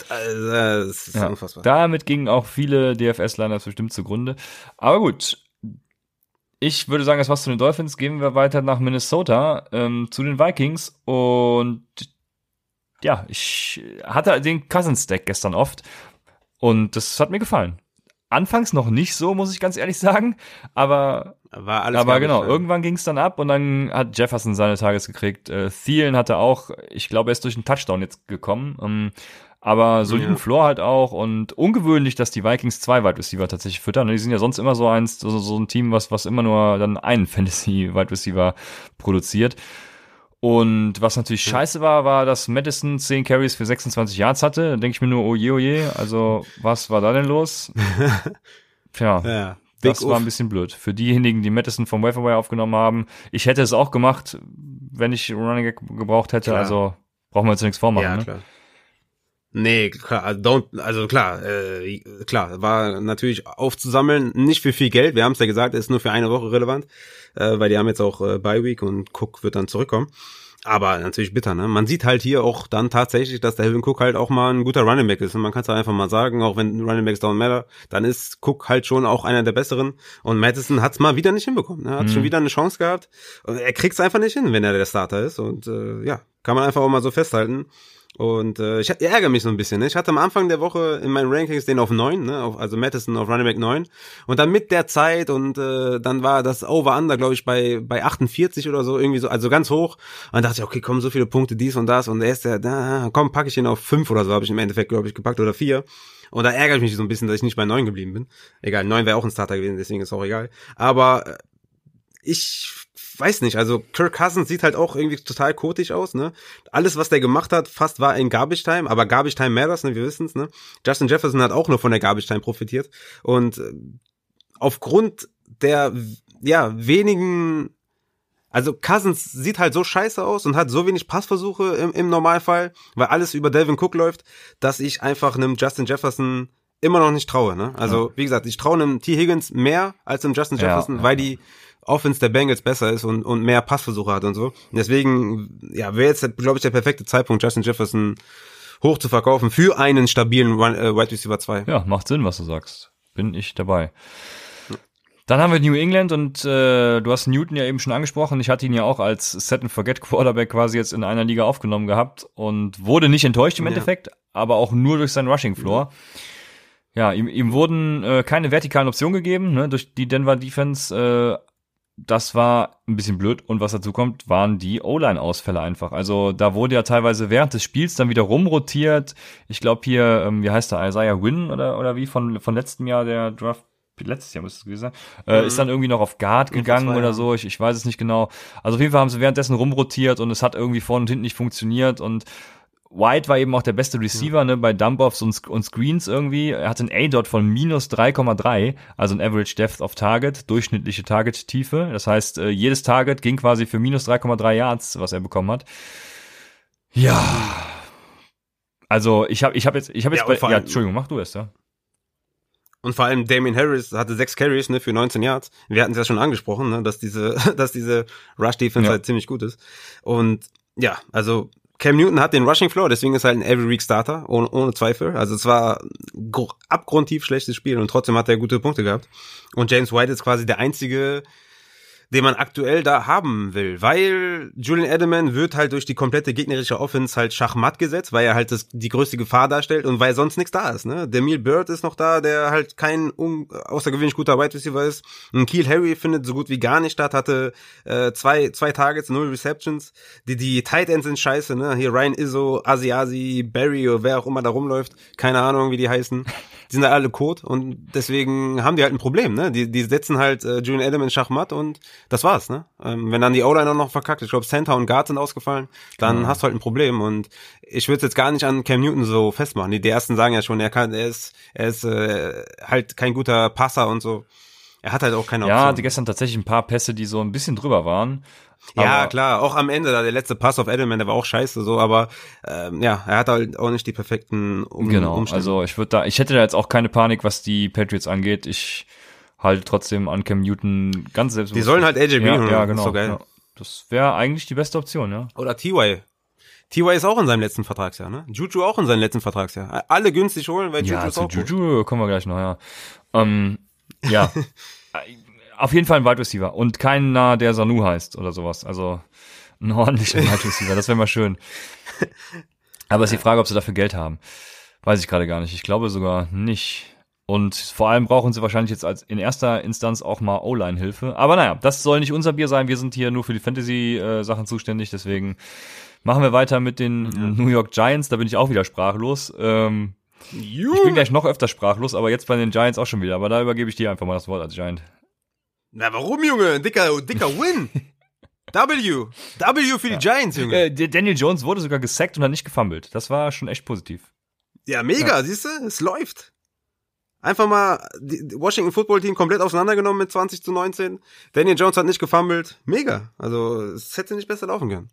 Also, das ist ja. unfassbar. Damit gingen auch viele DFS-Liners bestimmt zugrunde. Aber gut. Ich würde sagen, das war's zu den Dolphins. Gehen wir weiter nach Minnesota ähm, zu den Vikings und ja, ich hatte den Cousins-Deck gestern oft und das hat mir gefallen. Anfangs noch nicht so, muss ich ganz ehrlich *laughs* sagen, aber war alles aber genau, irgendwann ging es dann ab und dann hat Jefferson seine Tages gekriegt. Äh, Thielen hatte auch, ich glaube, er ist durch einen Touchdown jetzt gekommen, ähm, aber soliden ja. Floor halt auch und ungewöhnlich, dass die Vikings zwei Wide Receiver tatsächlich füttern. Die sind ja sonst immer so eins, so, so ein Team, was was immer nur dann einen *laughs* Fantasy Wide Receiver produziert. Und was natürlich scheiße war, war, dass Madison 10 Carries für 26 Yards hatte. Da denke ich mir nur, oh je, oh je, also was war da denn los? *laughs* Tja, ja, das war ein bisschen blöd. Für diejenigen, die Madison vom Waferwire aufgenommen haben, ich hätte es auch gemacht, wenn ich Running gebraucht hätte, klar. also brauchen wir jetzt nichts vormachen. Ja, ne? klar. Nee, klar, also, don't, also klar, äh, klar, war natürlich aufzusammeln, nicht für viel Geld, wir haben es ja gesagt, ist nur für eine Woche relevant, äh, weil die haben jetzt auch äh, Bye Week und Cook wird dann zurückkommen. Aber natürlich bitter, ne? Man sieht halt hier auch dann tatsächlich, dass der Helvin Cook halt auch mal ein guter Running Back ist. Und man kann es einfach mal sagen, auch wenn Running Backs don't matter, dann ist Cook halt schon auch einer der besseren. Und Madison hat es mal wieder nicht hinbekommen. Ne? Hat mhm. schon wieder eine Chance gehabt. Und er kriegt es einfach nicht hin, wenn er der Starter ist. Und äh, ja, kann man einfach auch mal so festhalten. Und äh, ich ärgere mich so ein bisschen. Ne? Ich hatte am Anfang der Woche in meinen Rankings den auf neun, ne? auf, also Madison auf Running Back 9. Und dann mit der Zeit und äh, dann war das Over-Under, glaube ich, bei, bei 48 oder so, irgendwie so, also ganz hoch. Und dann dachte ich, okay, komm, so viele Punkte, dies und das. Und er ist der, da, komm, packe ich ihn auf fünf oder so, habe ich im Endeffekt, glaube ich, gepackt oder vier. Und da ärgere ich mich so ein bisschen, dass ich nicht bei neun geblieben bin. Egal, neun wäre auch ein Starter gewesen, deswegen ist auch egal. Aber äh, ich weiß nicht, also Kirk Cousins sieht halt auch irgendwie total kotig aus, ne? Alles, was der gemacht hat, fast war in Garbage Time, aber Garbage Time matters, ne? Wir wissen's, ne? Justin Jefferson hat auch nur von der Garbage Time profitiert und äh, aufgrund der, ja, wenigen also Cousins sieht halt so scheiße aus und hat so wenig Passversuche im, im Normalfall, weil alles über Delvin Cook läuft, dass ich einfach einem Justin Jefferson immer noch nicht traue. Ne? Also ja. wie gesagt, ich traue einem T. Higgins mehr als einem Justin Jefferson, ja, ja, weil die Offense der Bengals besser ist und, und mehr Passversuche hat und so. Deswegen, ja, wäre jetzt, glaube ich, der perfekte Zeitpunkt, Justin Jefferson hoch zu verkaufen für einen stabilen äh, Wide Receiver 2. Ja, macht Sinn, was du sagst. Bin ich dabei. Dann haben wir New England und äh, du hast Newton ja eben schon angesprochen. Ich hatte ihn ja auch als Set and Forget Quarterback quasi jetzt in einer Liga aufgenommen gehabt und wurde nicht enttäuscht im ja. Endeffekt, aber auch nur durch seinen Rushing Floor. Ja, ihm, ihm wurden äh, keine vertikalen Optionen gegeben, ne, durch die Denver Defense äh, das war ein bisschen blöd. Und was dazu kommt, waren die O-Line-Ausfälle einfach. Also da wurde ja teilweise während des Spiels dann wieder rumrotiert. Ich glaube hier, ähm, wie heißt der, Isaiah Wynn oder, oder wie von, von letztem Jahr der Draft letztes Jahr müsste es gewesen sein, äh, mhm. ist dann irgendwie noch auf Guard gegangen oder so, ich, ich weiß es nicht genau. Also auf jeden Fall haben sie währenddessen rumrotiert und es hat irgendwie vorne und hinten nicht funktioniert und White war eben auch der beste Receiver, ja. ne, bei Dump-Offs und, und, Screens irgendwie. Er hatte ein A-Dot von minus 3,3, also ein Average Depth of Target, durchschnittliche Target-Tiefe. Das heißt, äh, jedes Target ging quasi für minus 3,3 Yards, was er bekommen hat. Ja. Also, ich habe ich hab jetzt, ich habe jetzt ja, bei, ja, Entschuldigung, mach du es, ja. Und vor allem Damien Harris hatte sechs Carries ne, für 19 Yards. Wir hatten es ja schon angesprochen, ne, dass diese, *laughs* dass diese Rush Defense ja. halt ziemlich gut ist. Und ja, also Cam Newton hat den Rushing Floor, deswegen ist er halt ein Every Week Starter, ohne, ohne Zweifel. Also es war abgrundtief schlechtes Spiel und trotzdem hat er gute Punkte gehabt. Und James White ist quasi der einzige den man aktuell da haben will, weil Julian Edelman wird halt durch die komplette gegnerische Offense halt schachmatt gesetzt, weil er halt das, die größte Gefahr darstellt und weil sonst nichts da ist. Ne? Der Neil Bird ist noch da, der halt kein un außergewöhnlich guter Wide Receiver ist. Und Keel Harry findet so gut wie gar nicht statt, hatte äh, zwei, zwei Targets, null Receptions. Die, die Tight Ends sind scheiße, ne? Hier Ryan Izzo, Asi Asi, Barry oder wer auch immer da rumläuft, keine Ahnung, wie die heißen. Die sind halt alle Code und deswegen haben die halt ein Problem, ne? Die, die setzen halt äh, Julian Edelman Schachmatt und das war's, ne? Ähm, wenn dann die O-Line noch verkackt, ich glaube Center und Guard sind ausgefallen, dann mhm. hast du halt ein Problem und ich würde jetzt gar nicht an Cam Newton so festmachen. Die, die ersten sagen ja schon, er kann, er ist, er ist äh, halt kein guter Passer und so. Er hat halt auch keine Option. Ja, hatte gestern tatsächlich ein paar Pässe, die so ein bisschen drüber waren. Ja, klar, auch am Ende, da der letzte Pass auf Edelman, der war auch scheiße so, aber ähm, ja, er hat halt auch nicht die perfekten um Genau, Umstände. also ich würde da, ich hätte da jetzt auch keine Panik, was die Patriots angeht. Ich halt trotzdem an Cam Newton ganz selbst. Die sollen halt AJ ja, ja, genau. So ja. Das wäre eigentlich die beste Option, ja. Oder TY. TY ist auch in seinem letzten Vertragsjahr, ne? Juju auch in seinem letzten Vertragsjahr. Alle günstig holen, weil Juju ja, ist auch Juju gut. kommen wir gleich noch, ja. Ähm, ja. *laughs* Auf jeden Fall ein Wide Receiver und keiner, der Sanu heißt oder sowas. Also ein ordentlicher Wide Receiver, das wäre mal schön. *laughs* Aber ist die Frage, ob sie dafür Geld haben. Weiß ich gerade gar nicht. Ich glaube sogar nicht. Und vor allem brauchen sie wahrscheinlich jetzt als in erster Instanz auch mal O-Line-Hilfe. Aber naja, das soll nicht unser Bier sein. Wir sind hier nur für die Fantasy-Sachen zuständig. Deswegen machen wir weiter mit den ja. New York Giants. Da bin ich auch wieder sprachlos. Ähm, ich bin gleich noch öfter sprachlos, aber jetzt bei den Giants auch schon wieder. Aber da übergebe ich dir einfach mal das Wort als Giant. Na, warum, Junge? Dicker, dicker Win. *laughs* W. W für die ja. Giants, Junge. Äh, Daniel Jones wurde sogar gesackt und hat nicht gefummelt. Das war schon echt positiv. Ja, mega, ja. siehst du? Es läuft. Einfach mal die Washington Football Team komplett auseinandergenommen mit 20 zu 19. Daniel Jones hat nicht gefummelt. Mega. Also, es hätte nicht besser laufen können.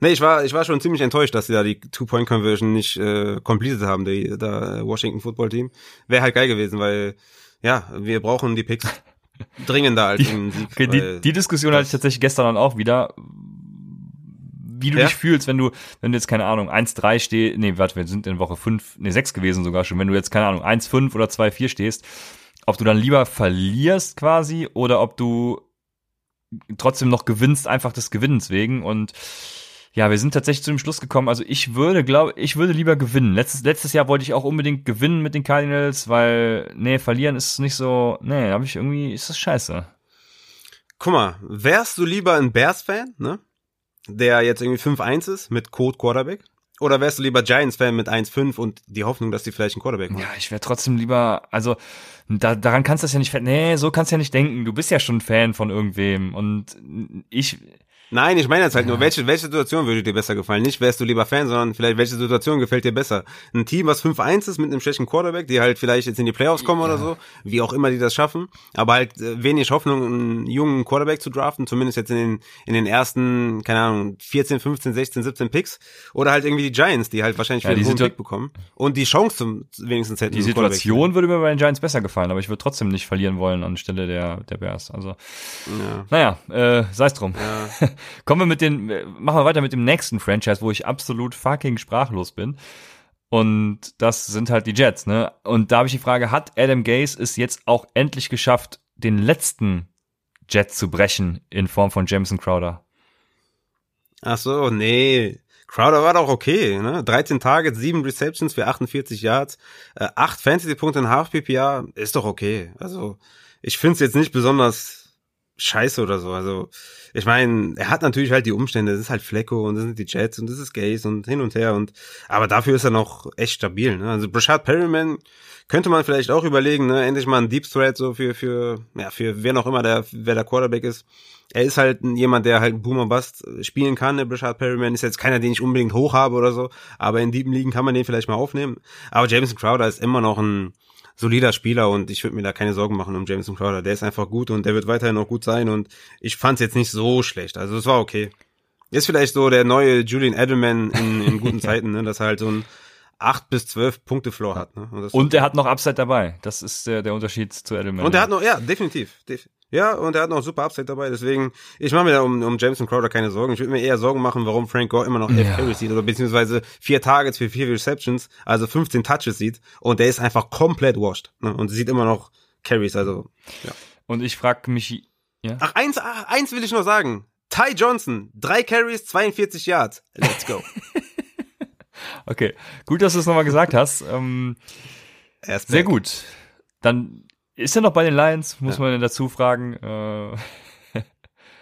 Nee, ich war, ich war schon ziemlich enttäuscht, dass sie da die Two-Point-Conversion nicht äh, completed haben, die da Washington Football Team. Wäre halt geil gewesen, weil, ja, wir brauchen die Picks *laughs* dringender als die, Sieg. Okay, die, die Diskussion hatte ich tatsächlich gestern dann auch wieder wie du ja? dich fühlst, wenn du, wenn du jetzt, keine Ahnung, 1-3 stehst, nee, warte, wir sind in Woche 5, nee, 6 gewesen sogar schon, wenn du jetzt, keine Ahnung, 1-5 oder 2-4 stehst, ob du dann lieber verlierst quasi oder ob du trotzdem noch gewinnst, einfach des Gewinnens wegen und ja, wir sind tatsächlich zu dem Schluss gekommen. Also ich würde, glaube, ich würde lieber gewinnen. Letztes, letztes Jahr wollte ich auch unbedingt gewinnen mit den Cardinals, weil, nee, verlieren ist nicht so, nee, habe ich irgendwie, ist das scheiße. Guck mal, wärst du lieber ein Bears-Fan, ne? Der jetzt irgendwie 5-1 ist mit Code Quarterback? Oder wärst du lieber Giants-Fan mit 1-5 und die Hoffnung, dass die vielleicht einen Quarterback machen? Ja, ich wäre trotzdem lieber, also da, daran kannst du das ja nicht, nee, so kannst du ja nicht denken. Du bist ja schon Fan von irgendwem und ich, Nein, ich meine jetzt halt ja. nur, welche, welche Situation würde dir besser gefallen? Nicht wärst du lieber Fan, sondern vielleicht welche Situation gefällt dir besser? Ein Team, was 5-1 ist mit einem schlechten Quarterback, die halt vielleicht jetzt in die Playoffs kommen ja. oder so, wie auch immer die das schaffen, aber halt äh, wenig Hoffnung, einen jungen Quarterback zu draften, zumindest jetzt in den, in den ersten, keine Ahnung, 14, 15, 16, 17 Picks. Oder halt irgendwie die Giants, die halt wahrscheinlich ja, einen hohen Pick bekommen und die Chance zum wenigstens hätten. Die Situation würde mir bei den Giants besser gefallen, aber ich würde trotzdem nicht verlieren wollen anstelle der, der Bears. Also, ja. naja, äh, sei es drum. Ja. *laughs* Kommen wir mit den, machen wir weiter mit dem nächsten Franchise, wo ich absolut fucking sprachlos bin. Und das sind halt die Jets, ne? Und da habe ich die Frage, hat Adam Gase es jetzt auch endlich geschafft, den letzten Jet zu brechen in Form von Jameson Crowder? Ach so, nee. Crowder war doch okay, ne? 13 Targets, 7 Receptions für 48 Yards, äh, 8 Fantasy-Punkte in Half PPA, ist doch okay. Also, ich finde es jetzt nicht besonders scheiße oder so. Also, ich meine, er hat natürlich halt die Umstände, das ist halt Flecko und das sind die Jets und das ist Gaze und hin und her und aber dafür ist er noch echt stabil. Ne? Also Brashad Perryman könnte man vielleicht auch überlegen, ne? endlich mal ein Deep Threat so für für ja für wer noch immer der wer der Quarterback ist. Er ist halt jemand, der halt Boomer Bust spielen kann. Der Brashad Perryman ist jetzt keiner, den ich unbedingt hoch habe oder so, aber in deepen Ligen kann man den vielleicht mal aufnehmen. Aber Jameson Crowder ist immer noch ein solider Spieler und ich würde mir da keine Sorgen machen um Jameson Crowder. Der ist einfach gut und der wird weiterhin noch gut sein und ich fand es jetzt nicht so schlecht. Also es war okay. Ist vielleicht so der neue Julian Edelman in, in guten *laughs* Zeiten, ne? dass er halt so ein acht bis zwölf Punkte Floor hat. Ne? Und, und er hat noch Upside dabei. Das ist der, der Unterschied zu Edelman. Und er hat noch, ja, definitiv. Def ja, und er hat noch super Upside dabei. Deswegen, ich mache mir da um, um Jameson Crowder keine Sorgen. Ich würde mir eher Sorgen machen, warum Frank Gore immer noch elf ja. Carries sieht oder beziehungsweise vier Targets für vier Receptions, also 15 Touches sieht. Und der ist einfach komplett washed. Ne? Und sieht immer noch Carries, also ja. Und ich frage mich, ja? Ach, eins, ach, eins will ich nur sagen. Ty Johnson, drei Carries, 42 Yards. Let's go. *laughs* okay, gut, dass du es nochmal gesagt hast. Ähm, sehr gut. Dann ist er noch bei den Lions, muss ja. man dazu fragen. Äh,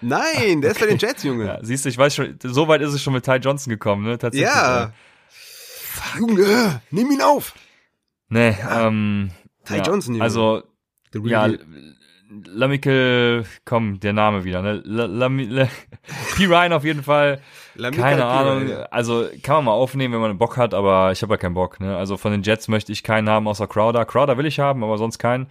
Nein, der okay. ist bei den Jets, Junge. Ja, siehst du, ich weiß schon, so weit ist es schon mit Ty Johnson gekommen, ne? Tatsächlich. Ja. Fuck. Junge, nimm ihn auf. Nee, ja. ähm. Ty ja, Johnson, Junge. Also, ja, Lamikel, komm, der Name wieder, ne? P. Ryan auf jeden Fall. Keine Ahnung. Also kann man mal aufnehmen, wenn man Bock hat, aber ich habe ja keinen Bock. Ne? Also von den Jets möchte ich keinen haben außer Crowder. Crowder will ich haben, aber sonst keinen.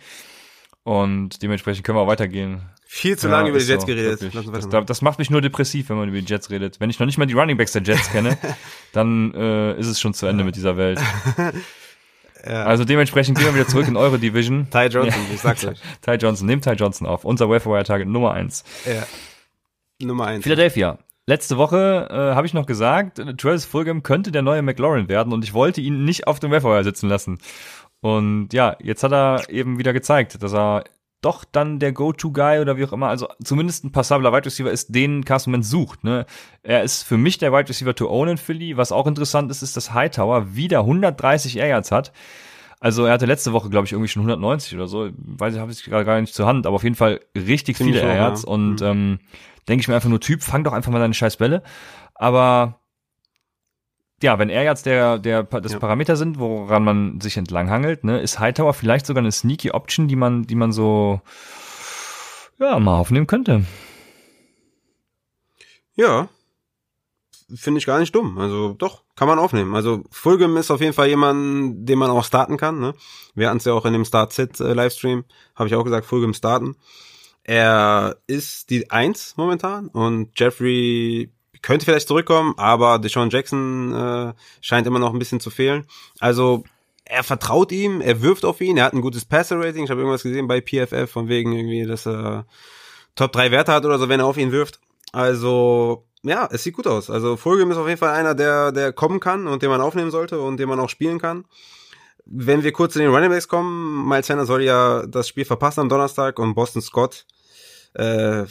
Und dementsprechend können wir auch weitergehen. Viel zu ja, lange über die Jets so, geredet. Das, das, macht mich nur depressiv, wenn man über die Jets redet. Wenn ich noch nicht mal die Running Backs der Jets kenne, *laughs* dann äh, ist es schon zu Ende mit dieser Welt. *laughs* Ja. Also dementsprechend gehen wir wieder zurück in eure Division. *laughs* Ty Johnson, ja. ich sag's *laughs* euch. Ty Johnson, nehmt Ty Johnson auf. Unser Wire Target Nummer eins. Ja. Nummer eins. Philadelphia. Letzte Woche äh, habe ich noch gesagt, Travis Fulgham könnte der neue McLaurin werden und ich wollte ihn nicht auf dem Wire sitzen lassen. Und ja, jetzt hat er eben wieder gezeigt, dass er doch dann der Go-To-Guy oder wie auch immer, also zumindest ein passabler Wide Receiver ist, den Carson Wentz sucht. Ne? Er ist für mich der Wide Receiver to own in Philly. Was auch interessant ist, ist, dass Hightower wieder 130 Air Yards hat. Also er hatte letzte Woche, glaube ich, irgendwie schon 190 oder so. Weiß ich, habe ich gerade gar nicht zur Hand, aber auf jeden Fall richtig Find viele Air Yards. Ja. Und mhm. ähm, denke ich mir einfach nur, Typ, fang doch einfach mal deine scheiß Bälle. Aber ja, wenn er jetzt der, der, das ja. Parameter sind, woran man sich entlanghangelt, ne, ist Hightower vielleicht sogar eine sneaky Option, die man, die man so, ja, mal aufnehmen könnte. Ja. Finde ich gar nicht dumm. Also doch, kann man aufnehmen. Also Fulgham ist auf jeden Fall jemand, den man auch starten kann. Ne? Wir hatten es ja auch in dem Start-Sit-Livestream, äh, habe ich auch gesagt, Fulgham starten. Er ist die Eins momentan und Jeffrey könnte vielleicht zurückkommen, aber Deshaun Jackson äh, scheint immer noch ein bisschen zu fehlen. Also er vertraut ihm, er wirft auf ihn, er hat ein gutes Passer-Rating. Ich habe irgendwas gesehen bei PFF von wegen irgendwie, dass er Top 3 Werte hat oder so, wenn er auf ihn wirft. Also ja, es sieht gut aus. Also Fulgham ist auf jeden Fall einer, der der kommen kann und den man aufnehmen sollte und den man auch spielen kann. Wenn wir kurz zu den Running Backs kommen, Miles Sanders soll ja das Spiel verpassen am Donnerstag und Boston Scott äh,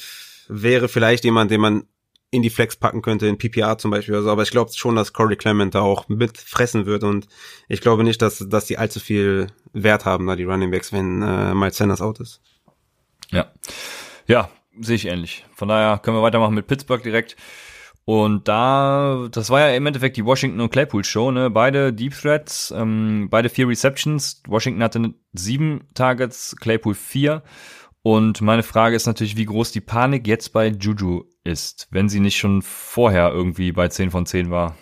wäre vielleicht jemand, den man in die Flex packen könnte, in PPR zum Beispiel oder so. Aber ich glaube schon, dass Corey Clement da auch mitfressen wird und ich glaube nicht, dass, dass die allzu viel Wert haben, da die Running Backs, wenn äh, Miles Sanders out ist. Ja. Ja, sehe ich ähnlich. Von daher können wir weitermachen mit Pittsburgh direkt. Und da, das war ja im Endeffekt die Washington und Claypool Show, ne? Beide Deep Threats, ähm, beide vier Receptions. Washington hatte sieben Targets, Claypool vier. Und meine Frage ist natürlich, wie groß die Panik jetzt bei Juju ist, wenn sie nicht schon vorher irgendwie bei 10 von 10 war.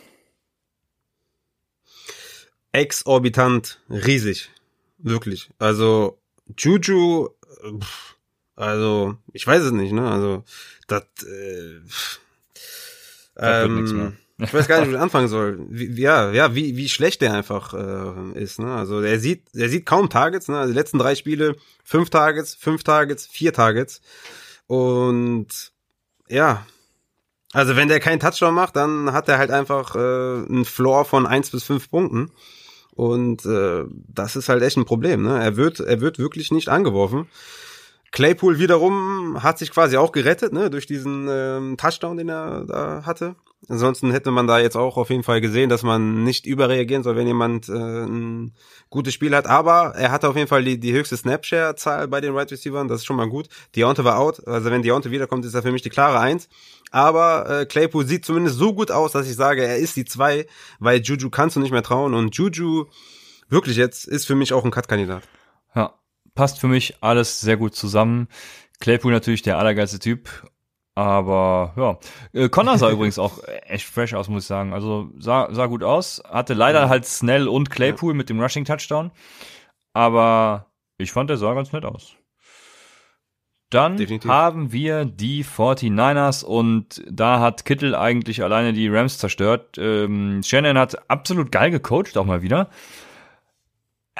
Exorbitant, riesig. Wirklich. Also, Juju, also, ich weiß es nicht, ne? Also, das, äh, das ähm, wird nichts mehr. Ich weiß gar nicht, wo ich anfangen soll. Wie, ja, ja, wie, wie schlecht der einfach äh, ist. Ne? Also er sieht, er sieht kaum Targets. Ne? Also die letzten drei Spiele fünf Targets, fünf Targets, vier Targets. Und ja, also wenn der keinen Touchdown macht, dann hat er halt einfach äh, einen Floor von eins bis fünf Punkten. Und äh, das ist halt echt ein Problem. Ne? Er wird, er wird wirklich nicht angeworfen. Claypool wiederum hat sich quasi auch gerettet, ne, durch diesen ähm, Touchdown, den er da hatte. Ansonsten hätte man da jetzt auch auf jeden Fall gesehen, dass man nicht überreagieren soll, wenn jemand äh, ein gutes Spiel hat. Aber er hatte auf jeden Fall die, die höchste Snapshare-Zahl bei den Wide right Receivers. Das ist schon mal gut. Deontay war out. Also wenn Deontay wiederkommt, ist er für mich die klare Eins. Aber äh, Claypool sieht zumindest so gut aus, dass ich sage, er ist die Zwei, weil Juju kannst du nicht mehr trauen. Und Juju, wirklich jetzt, ist für mich auch ein Cut-Kandidat. Ja, passt für mich alles sehr gut zusammen. Claypool natürlich der allergeilste Typ aber ja, äh, Connor sah *laughs* übrigens auch echt fresh aus, muss ich sagen. Also sah, sah gut aus. Hatte leider halt Snell und Claypool mit dem Rushing Touchdown. Aber ich fand, der sah ganz nett aus. dann Definitiv. haben wir die 49ers und da hat Kittel eigentlich alleine die Rams zerstört. Ähm, Shannon hat absolut geil gecoacht, auch mal wieder.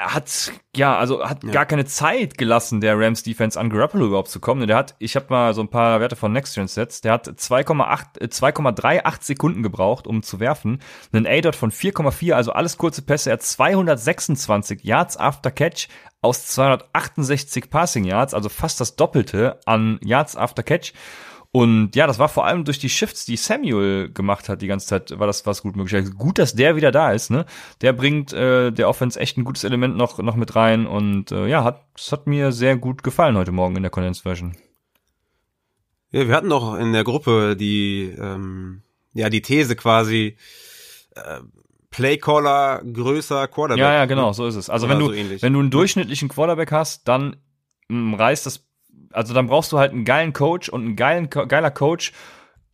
Er hat, ja, also hat Ja. gar keine Zeit gelassen, der Rams Defense an Garoppolo überhaupt zu kommen. Der hat, ich habe mal so ein paar Werte von Next Gen Sets, der hat 2,8, äh, 2,38 Sekunden gebraucht, um zu werfen. Einen A-Dot von 4,4, also alles kurze Pässe. Er hat 226 Yards after Catch aus 268 Passing Yards, also fast das Doppelte an Yards after Catch. Und ja, das war vor allem durch die Shifts, die Samuel gemacht hat die ganze Zeit, war das was gut möglich. Also gut, dass der wieder da ist, ne? Der bringt äh, der Offense echt ein gutes Element noch noch mit rein und äh, ja, hat es hat mir sehr gut gefallen heute Morgen in der Condensed Version. Ja, wir hatten noch in der Gruppe die, ähm, ja, die These quasi, äh, Playcaller größer Quarterback. Ja, ja, genau, so ist es. Also Oder wenn du so wenn du einen durchschnittlichen Quarterback hast, dann mh, reißt das also dann brauchst du halt einen geilen Coach und ein geilen, geiler Coach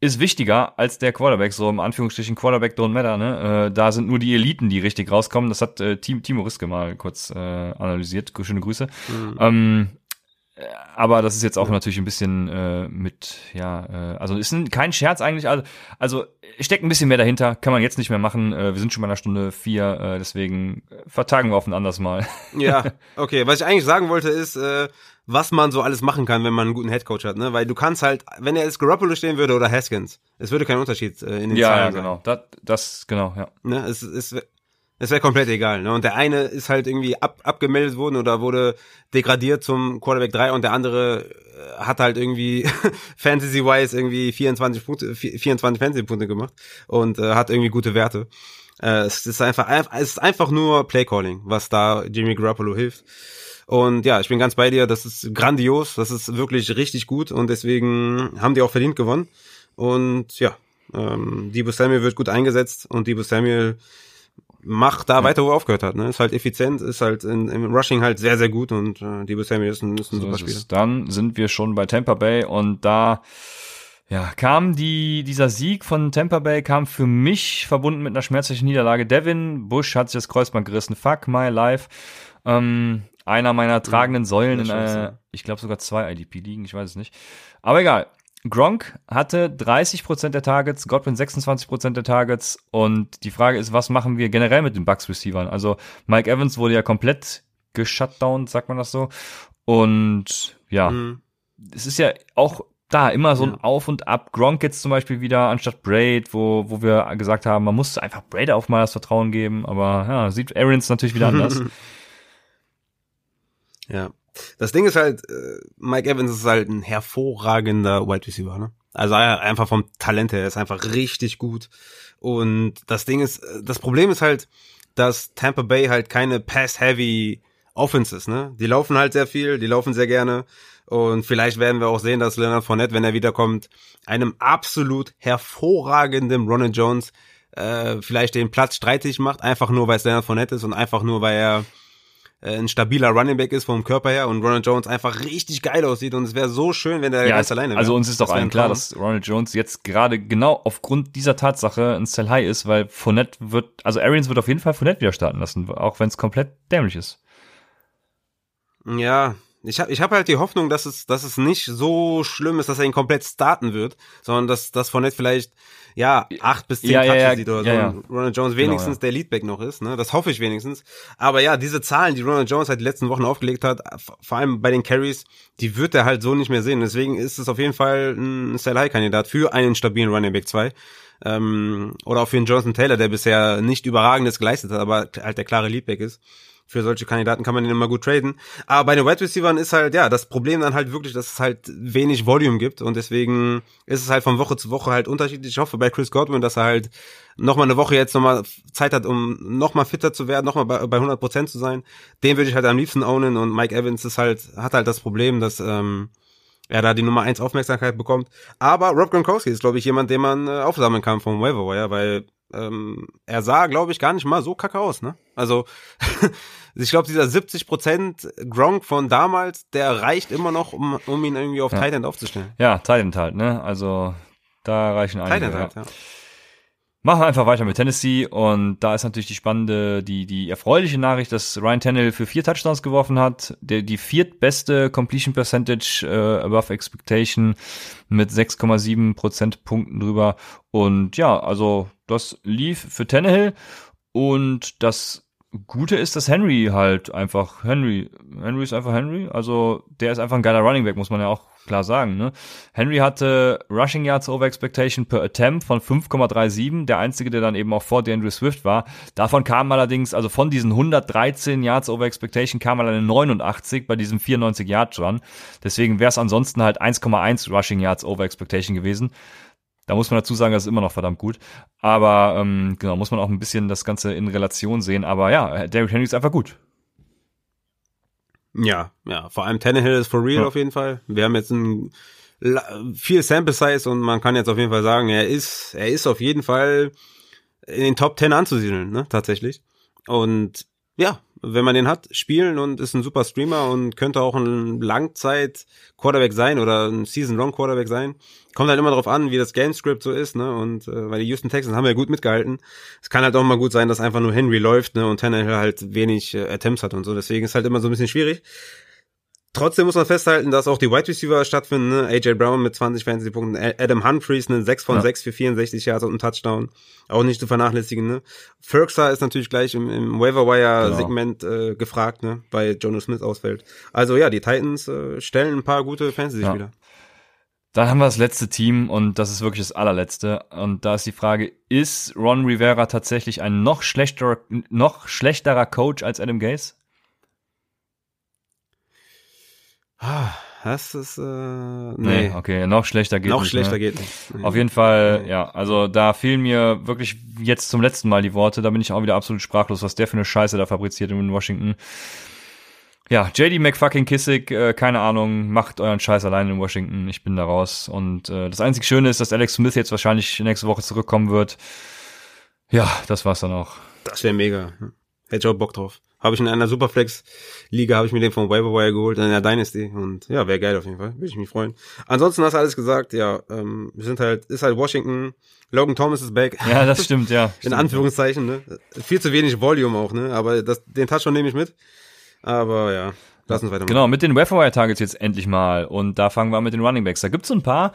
ist wichtiger als der Quarterback, so im Anführungsstrichen Quarterback don't matter, ne? Äh, da sind nur die Eliten, die richtig rauskommen. Das hat äh, Timo Riske mal kurz äh, analysiert. Schöne Grüße. Mhm. Ähm, äh, aber das ist jetzt auch natürlich ein bisschen äh, mit, ja, äh, also ist ein, kein Scherz eigentlich. Also, also steckt ein bisschen mehr dahinter, kann man jetzt nicht mehr machen. Äh, wir sind schon bei einer Stunde vier, äh, deswegen vertagen wir auf ein anderes Mal. Ja, *laughs* okay. Was ich eigentlich sagen wollte ist, äh, was man so alles machen kann, wenn man einen guten Headcoach hat, ne? Weil du kannst halt, wenn er jetzt Garoppolo stehen würde oder Haskins, es würde kein Unterschied äh, in den ja, Zahlen ja, genau. Das, das, genau, ja. Ne? Es, es, es wäre komplett egal. Ne? Und der eine ist halt irgendwie ab, abgemeldet worden oder wurde degradiert zum Quarterback 3 und der andere äh, hat halt irgendwie *laughs* Fantasy-wise irgendwie 24 Punkte, 24 Fantasy-Punkte gemacht und äh, hat irgendwie gute Werte. Äh, es ist einfach, es ist einfach nur Playcalling, was da Jimmy Garoppolo hilft. Und ja, ich bin ganz bei dir, das ist grandios, das ist wirklich richtig gut und deswegen haben die auch verdient gewonnen. Und ja, ähm, Debo Samuel wird gut eingesetzt und Debo Samuel macht da weiter, wo er aufgehört hat. Ne? Ist halt effizient, ist halt in, im Rushing halt sehr, sehr gut und äh, Debo Samuel ist ein, ist ein So super Spieler. Dann sind wir schon bei Tampa Bay und da ja, kam die, dieser Sieg von Tampa Bay kam für mich verbunden mit einer schmerzlichen Niederlage. Devin Bush hat sich das Kreuzband gerissen. Fuck my life. Ähm, einer meiner tragenden Säulen in, äh, ich glaube sogar zwei IDP-Ligen, ich weiß es nicht. Aber egal. Gronk hatte 30% der Targets, Godwin 26% der Targets und die Frage ist, was machen wir generell mit den Bucks-Receivern? Also Mike Evans wurde ja komplett geshutdownt, sagt man das so. Und ja, Mhm. es ist ja auch da immer so ein Ja. Auf und Ab. Gronk jetzt zum Beispiel wieder anstatt Braid, wo, wo wir gesagt haben, man muss einfach Braid auch mal das Vertrauen geben, aber ja, sieht Arians natürlich wieder anders. *laughs* Ja. Das Ding ist halt, äh, Mike Evans ist halt ein hervorragender Wide Receiver, ne? Also einfach vom Talent her, er ist einfach richtig gut. Und das Ding ist, äh, das Problem ist halt, dass Tampa Bay halt keine Pass-Heavy Offense ist, ne? Die laufen halt sehr viel, die laufen sehr gerne. Und vielleicht werden wir auch sehen, dass Leonard Fournette, wenn er wiederkommt, einem absolut hervorragenden Ronald Jones äh, vielleicht den Platz streitig macht, einfach nur, weil es Leonard Fournette ist und einfach nur, weil er ein stabiler Running Back ist vom Körper her und Ronald Jones einfach richtig geil aussieht und es wäre so schön, wenn der Ja, ganz alleine wäre. also uns ist doch allen ein klar, dass Ronald Jones jetzt gerade genau aufgrund dieser Tatsache ein Sell High ist, weil Fournette wird, also Arians wird auf jeden Fall Fournette wieder starten lassen, auch wenn es komplett dämlich ist. Ja, ich habe ich hab halt die Hoffnung, dass es, dass es nicht so schlimm ist, dass er ihn komplett starten wird, sondern dass, dass Fournette vielleicht, ja, acht bis zehn Ja, ja, Touches ja, sieht oder so. ja, ja. und Ronald Jones wenigstens ja. der Leadback noch ist, ne? Das hoffe ich wenigstens. Aber ja, diese Zahlen, die Ronald Jones halt die letzten Wochen aufgelegt hat, vor allem bei den Carries, die wird er halt so nicht mehr sehen. Deswegen ist es auf jeden Fall ein Sell-High-Kandidat für einen stabilen Running Back 2. Ähm, oder auch für einen Jonathan Taylor, der bisher nicht überragendes geleistet hat, aber halt der klare Leadback ist für solche Kandidaten kann man den immer gut traden. Aber bei den Wide Receivers ist halt, ja, das Problem dann halt wirklich, dass es halt wenig Volume gibt und deswegen ist es halt von Woche zu Woche halt unterschiedlich. Ich hoffe bei Chris Godwin, dass er halt nochmal eine Woche jetzt nochmal Zeit hat, um nochmal fitter zu werden, nochmal bei, bei 100% zu sein. Den würde ich halt am liebsten ownen und Mike Evans ist halt, hat halt das Problem, dass, ähm, er da die Nummer eins Aufmerksamkeit bekommt. Aber Rob Gronkowski ist, glaube ich, jemand, den man äh, aufsammeln kann vom Waiver Wire, weil ähm, er sah, glaube ich, gar nicht mal so kacke aus, ne? Also *laughs* ich glaube, dieser 70% Gronk von damals, der reicht immer noch, um, um ihn irgendwie auf Ja. Tight End aufzustellen. Ja, Titan halt, ne? Also da reichen einige. Tight End ja. halt, ja. Machen wir einfach weiter mit Tennessee und da ist natürlich die spannende, die, die erfreuliche Nachricht, dass Ryan Tannehill für vier Touchdowns geworfen hat, der, die viertbeste Completion Percentage äh, above expectation mit 6,7 Prozentpunkten drüber. Und ja, also das lief für Tannehill. Und das Gute ist, dass Henry halt einfach Henry, Henry ist einfach Henry, also der ist einfach ein geiler Running Back, muss man ja auch klar sagen. Ne? Henry hatte Rushing Yards over Expectation per Attempt von 5,37, der einzige, der dann eben auch vor DeAndre Swift war. Davon kam allerdings, also von diesen 113 Yards over Expectation kam dann 89 bei diesem 94 Yards Run. Deswegen wäre es ansonsten halt 1,1 Rushing Yards over Expectation gewesen. Da muss man dazu sagen, das ist immer noch verdammt gut. Aber ähm, genau, muss man auch ein bisschen das Ganze in Relation sehen. Aber ja, Derrick Henry ist einfach gut. Ja, ja, vor allem Tannehill ist for real ja. auf jeden Fall. Wir haben jetzt ein viel Sample Size und man kann jetzt auf jeden Fall sagen, er ist, er ist auf jeden Fall in den Top 10 anzusiedeln, ne, tatsächlich. Und ja, wenn man den hat, spielen und ist ein super Streamer und könnte auch ein Langzeit Quarterback sein oder ein Season Long Quarterback sein. Kommt halt immer darauf an, wie das Game Script so ist, ne? Und äh, weil die Houston Texans haben ja gut mitgehalten. Es kann halt auch mal gut sein, dass einfach nur Henry läuft, ne? Und Tannehill halt wenig äh, Attempts hat und so. Deswegen ist halt immer so ein bisschen schwierig. Trotzdem muss man festhalten, dass auch die Wide Receiver stattfinden. Ne? AJ Brown mit 20 Fantasy-Punkten, Adam Humphreys ne? 6 von ja. 6 für 64 Yards und einen Touchdown. Auch nicht zu vernachlässigen. Ne? Ferguson ist natürlich gleich im, im Waiver-Wire-Segment genau. äh, gefragt, ne? bei Jonas Smith ausfällt. Also ja, die Titans äh, stellen ein paar gute Fantasy-Spieler. Ja. Dann haben wir das letzte Team und das ist wirklich das allerletzte. Und da ist die Frage, ist Ron Rivera tatsächlich ein noch schlechterer, noch schlechterer Coach als Adam Gase? Ah, das ist, äh, nee. nee. Okay, noch schlechter geht noch nicht. Noch schlechter ne? geht nicht. Auf jeden Fall, ja, also da fehlen mir wirklich jetzt zum letzten Mal die Worte. Da bin ich auch wieder absolut sprachlos, was der für eine Scheiße da fabriziert in Washington. Ja, JD McFucking Kissick, äh, keine Ahnung, macht euren Scheiß allein in Washington. Ich bin da raus. Und äh, das einzig Schöne ist, dass Alex Smith jetzt wahrscheinlich nächste Woche zurückkommen wird. Ja, das war's dann auch. Das wäre mega. Hätte ich auch Bock drauf. Habe ich in einer Superflex-Liga, habe ich mir den vom Waiver geholt, in der Dynasty. Und ja, wäre geil auf jeden Fall. Würde ich mich freuen. Ansonsten hast du alles gesagt, ja, ähm, wir sind halt, ist halt Washington. Logan Thomas ist back. Ja, das stimmt, ja. *laughs* in Anführungszeichen, ne? Viel zu wenig Volume auch, ne? Aber das, den Touchdown nehme ich mit. Aber ja, lass uns weitermachen. Genau, mit den Waiver Targets jetzt endlich mal. Und da fangen wir an mit den Running Backs. Da gibt's so ein paar.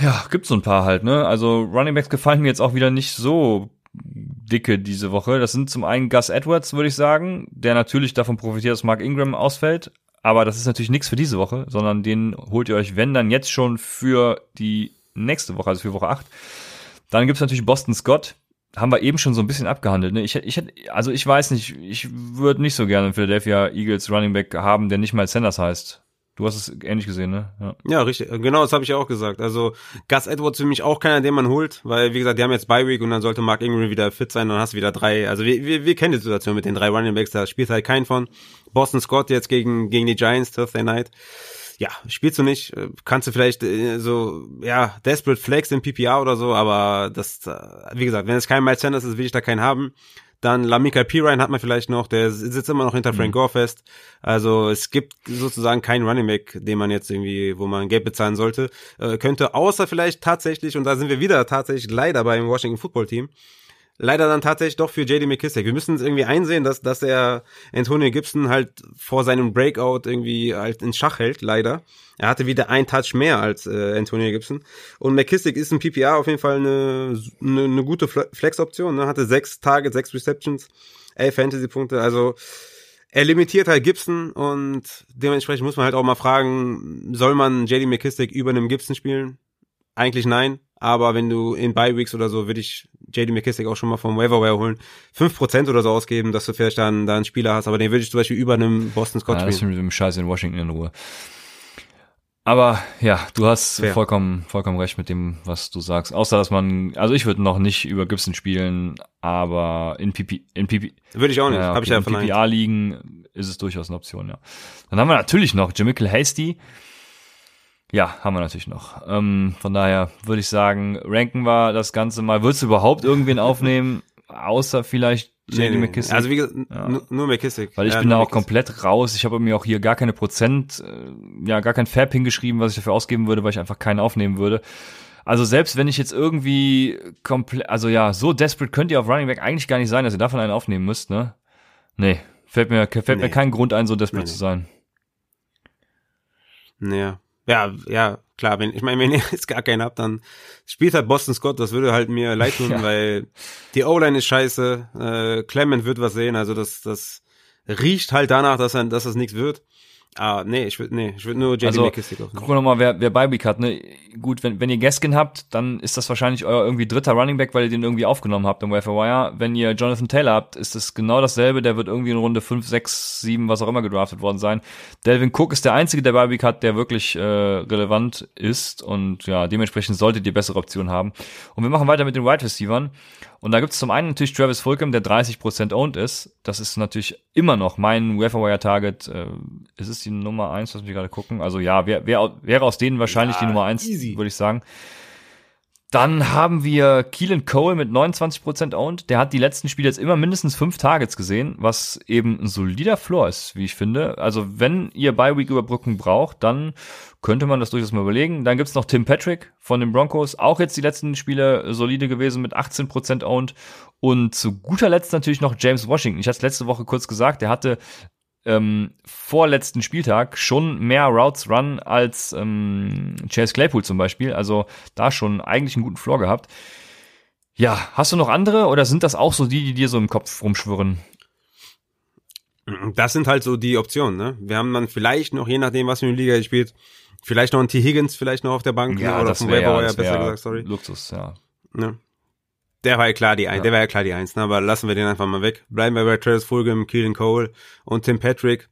Ja, gibt's so ein paar halt, ne? Also Running Backs gefallen mir jetzt auch wieder nicht so dicke diese Woche. Das sind zum einen Gus Edwards, würde ich sagen, der natürlich davon profitiert, dass Mark Ingram ausfällt. Aber das ist natürlich nichts für diese Woche, sondern den holt ihr euch, wenn dann jetzt schon für die nächste Woche, also für Woche 8. Dann gibt's natürlich Boston Scott. Haben wir eben schon so ein bisschen abgehandelt. Ne? Ich, ich, also ich weiß nicht, ich würde nicht so gerne einen Philadelphia Eagles Running Back haben, der nicht mal Sanders heißt. Du hast es ähnlich gesehen, ne? Ja, ja richtig. Genau, das habe ich auch gesagt. Also Gus Edwards für mich auch keiner, den man holt, weil wie gesagt, die haben jetzt Bye Week und dann sollte Mark Ingram wieder fit sein, dann hast du wieder drei. Also wir, wir, wir kennen die Situation mit den drei Running Backs, da spielt halt keinen von. Boston Scott jetzt gegen gegen die Giants Thursday Night. Ja, spielst du nicht, kannst du vielleicht äh, so ja Desperate Flex in PPR oder so, aber das, äh, wie gesagt, wenn es kein Miles Sanders ist, will ich da keinen haben. Dann Lamika Pirine hat man vielleicht noch, der sitzt immer noch hinter Frank mhm. Gore fest. Also es gibt sozusagen keinen Running Back, den man jetzt irgendwie, wo man Geld bezahlen sollte, äh, könnte, außer vielleicht tatsächlich, und da sind wir wieder tatsächlich leider beim Washington Football Team, leider dann tatsächlich doch für JD McKissick. Wir müssen es irgendwie einsehen, dass, dass er Antonio Gibson halt vor seinem Breakout irgendwie halt in Schach hält, leider. Er hatte wieder ein Touch mehr als äh, Antonio Gibson. Und McKissick ist ein PPR auf jeden Fall eine, eine, eine gute Flex-Option. Ne? Hatte sechs Targets, sechs Receptions, elf Fantasy-Punkte. Also er limitiert halt Gibson und dementsprechend muss man halt auch mal fragen, soll man JD McKissick über einem Gibson spielen? Eigentlich nein. Aber wenn du in Bye Weeks oder so, würde ich JD McKissick auch schon mal vom Waiver holen. fünf Prozent oder so ausgeben, dass du vielleicht dann da einen Spieler hast, aber den würde ich zum Beispiel über einem Boston Scott ja, spielen. Mit dem Scheiß in Washington in Ruhe. Aber ja, du hast Fair. vollkommen, vollkommen recht mit dem, was du sagst. Außer dass man, also ich würde noch nicht über Gibson spielen, aber in PP, in PP würde ich auch nicht. Ja, okay, Hab ich ja in PPA liegen ist es durchaus eine Option, ja. Dann haben wir natürlich noch Jamichael Hasty. Ja, haben wir natürlich noch. Ähm, von daher würde ich sagen, ranken wir das Ganze mal. Würdest du überhaupt irgendwen aufnehmen, außer vielleicht JD nee, McKissick? Also wie gesagt, ja. nur McKissick. Weil ich ja, bin da auch komplett raus. Ich habe mir auch hier gar keine Prozent, äh, ja, gar kein Fab hingeschrieben, was ich dafür ausgeben würde, weil ich einfach keinen aufnehmen würde. Also selbst wenn ich jetzt irgendwie komplett, also ja, so desperate könnt ihr auf Running Back eigentlich gar nicht sein, dass ihr davon einen aufnehmen müsst, ne? Nee, fällt mir, fällt Nee. mir kein Grund ein, so desperate Nee, zu sein. Ja. Ja, ja, klar, wenn, ich meine, wenn *laughs* ihr jetzt gar keinen habt, dann spielt halt Boston Scott, das würde halt mir leid tun, *laughs* Ja. weil die O-Line ist scheiße, äh, Clement wird was sehen, also das, das riecht halt danach, dass, er, dass das nichts wird. Ah, nee, ich würde nee, ich würde nur JD Also, McKissick aufnehmen. Gucken wir nochmal, wer, wer Bye-Week hat, ne? Gut, wenn, wenn ihr Gaskin habt, dann ist das wahrscheinlich euer irgendwie dritter Running Back, weil ihr den irgendwie aufgenommen habt im Wire. Wenn ihr Jonathan Taylor habt, ist es genau dasselbe, der wird irgendwie in Runde 5, 6, 7, was auch immer gedraftet worden sein. Delvin Cook ist der einzige, der Bye-Week hat, der wirklich äh, relevant ist und ja, dementsprechend solltet ihr bessere Optionen haben. Und wir machen weiter mit den Wide Receivern. Und da gibt es zum einen natürlich Travis Fulgham, der 30% owned ist. Das ist natürlich immer noch mein Wire Target. Äh, ist es die Nummer eins? Lass mich gerade gucken. Also ja, wer, wer, wäre aus denen wahrscheinlich Ja, die Nummer eins, easy. würde ich sagen. Dann haben wir Keelan Cole mit 29% owned. Der hat die letzten Spiele jetzt immer mindestens fünf Targets gesehen, was eben ein solider Floor ist, wie ich finde. Also wenn ihr Bye-Week-Überbrückung braucht, dann könnte man das durchaus mal überlegen. Dann gibt's noch Tim Patrick von den Broncos. Auch jetzt die letzten Spiele solide gewesen mit 18% owned. Und zu guter Letzt natürlich noch James Washington. Ich hatte es letzte Woche kurz gesagt, der hatte ähm, vorletzten Spieltag schon mehr Routes Run als ähm, Chase Claypool zum Beispiel. Also da schon eigentlich einen guten Floor gehabt. Ja, hast du noch andere oder sind das auch so die, die dir so im Kopf rumschwirren? Das sind halt so die Optionen, ne? Wir haben dann vielleicht noch, je nachdem, was für eine Liga ihr spielt, vielleicht noch einen T. Higgins vielleicht noch auf der Bank ne? oder dem Waiver Wire, besser gesagt, sorry. Luxus, ja. Ne? Der war ja klar die Eins, Ja. der war ja klar die Eins, ne? aber lassen wir den einfach mal weg. Bleiben wir bei Travis Fulgham, Keelan Cole und Tim Patrick.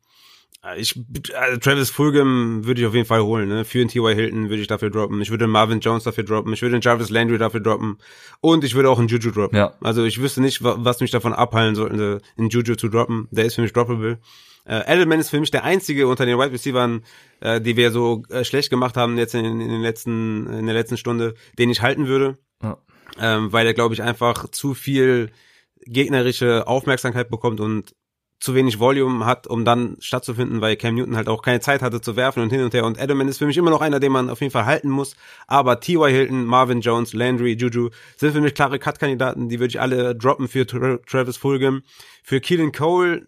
Äh, Ich, also Travis Fulgham würde ich auf jeden Fall holen, ne? Für einen T.Y. Hilton würde ich dafür droppen. Ich würde Marvin Jones dafür droppen. Ich würde einen Jarvis Landry dafür droppen. Und ich würde auch einen Juju droppen. Ja. Also ich wüsste nicht, wa- was mich davon abhalten sollte, einen Juju zu droppen. Der ist für mich droppable. Äh, Edelman ist für mich der einzige unter den Wide Receivers, äh, die wir so äh, schlecht gemacht haben jetzt in, in den letzten, in der letzten Stunde, den ich halten würde Ja. Ähm, weil er, glaube ich, einfach zu viel gegnerische Aufmerksamkeit bekommt und zu wenig Volume hat, um dann stattzufinden, weil Cam Newton halt auch keine Zeit hatte zu werfen und hin und her. Und Edelman ist für mich immer noch einer, den man auf jeden Fall halten muss. Aber T.Y. Hilton, Marvin Jones, Landry, Juju sind für mich klare Cut-Kandidaten. Die würde ich alle droppen für Tra Travis Fulgham. Für Keelan Cole,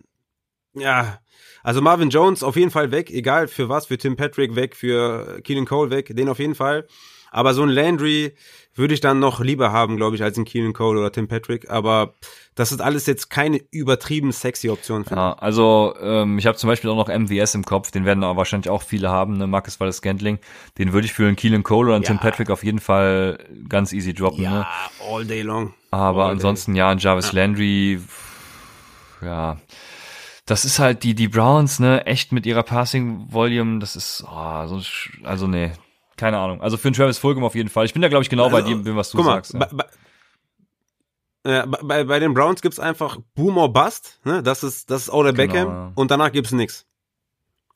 ja, also Marvin Jones auf jeden Fall weg, egal für was, für Tim Patrick weg, für Keelan Cole weg, den auf jeden Fall. Aber so ein Landry würde ich dann noch lieber haben, glaube ich, als ein Keelan Cole oder Tim Patrick. Aber das ist alles jetzt keine übertrieben sexy Option. finde Ja, also ähm, ich habe zum Beispiel auch noch MVS im Kopf, den werden aber wahrscheinlich auch viele haben, ne? Marcus Wallace Scantling. Den würde ich für einen Keelan Cole oder einen Ja. Tim Patrick auf jeden Fall ganz easy droppen. ich. Ne? Ja, all day long. Aber All ansonsten ja, ein Jarvis Landry, pff, ja, das ist halt die die Browns, ne, echt mit ihrer Passing Volume, das ist oh, so also nee, keine Ahnung. Also für einen Travis Fulgham auf jeden Fall. Ich bin da glaube ich genau bei Also, dem, was du Guck mal, sagst. Ja. bei, bei, äh, bei, bei den Browns gibt's einfach Boom or Bust, ne? Das ist das ist Oder Genau, Beckham ja. und danach gibt's nix.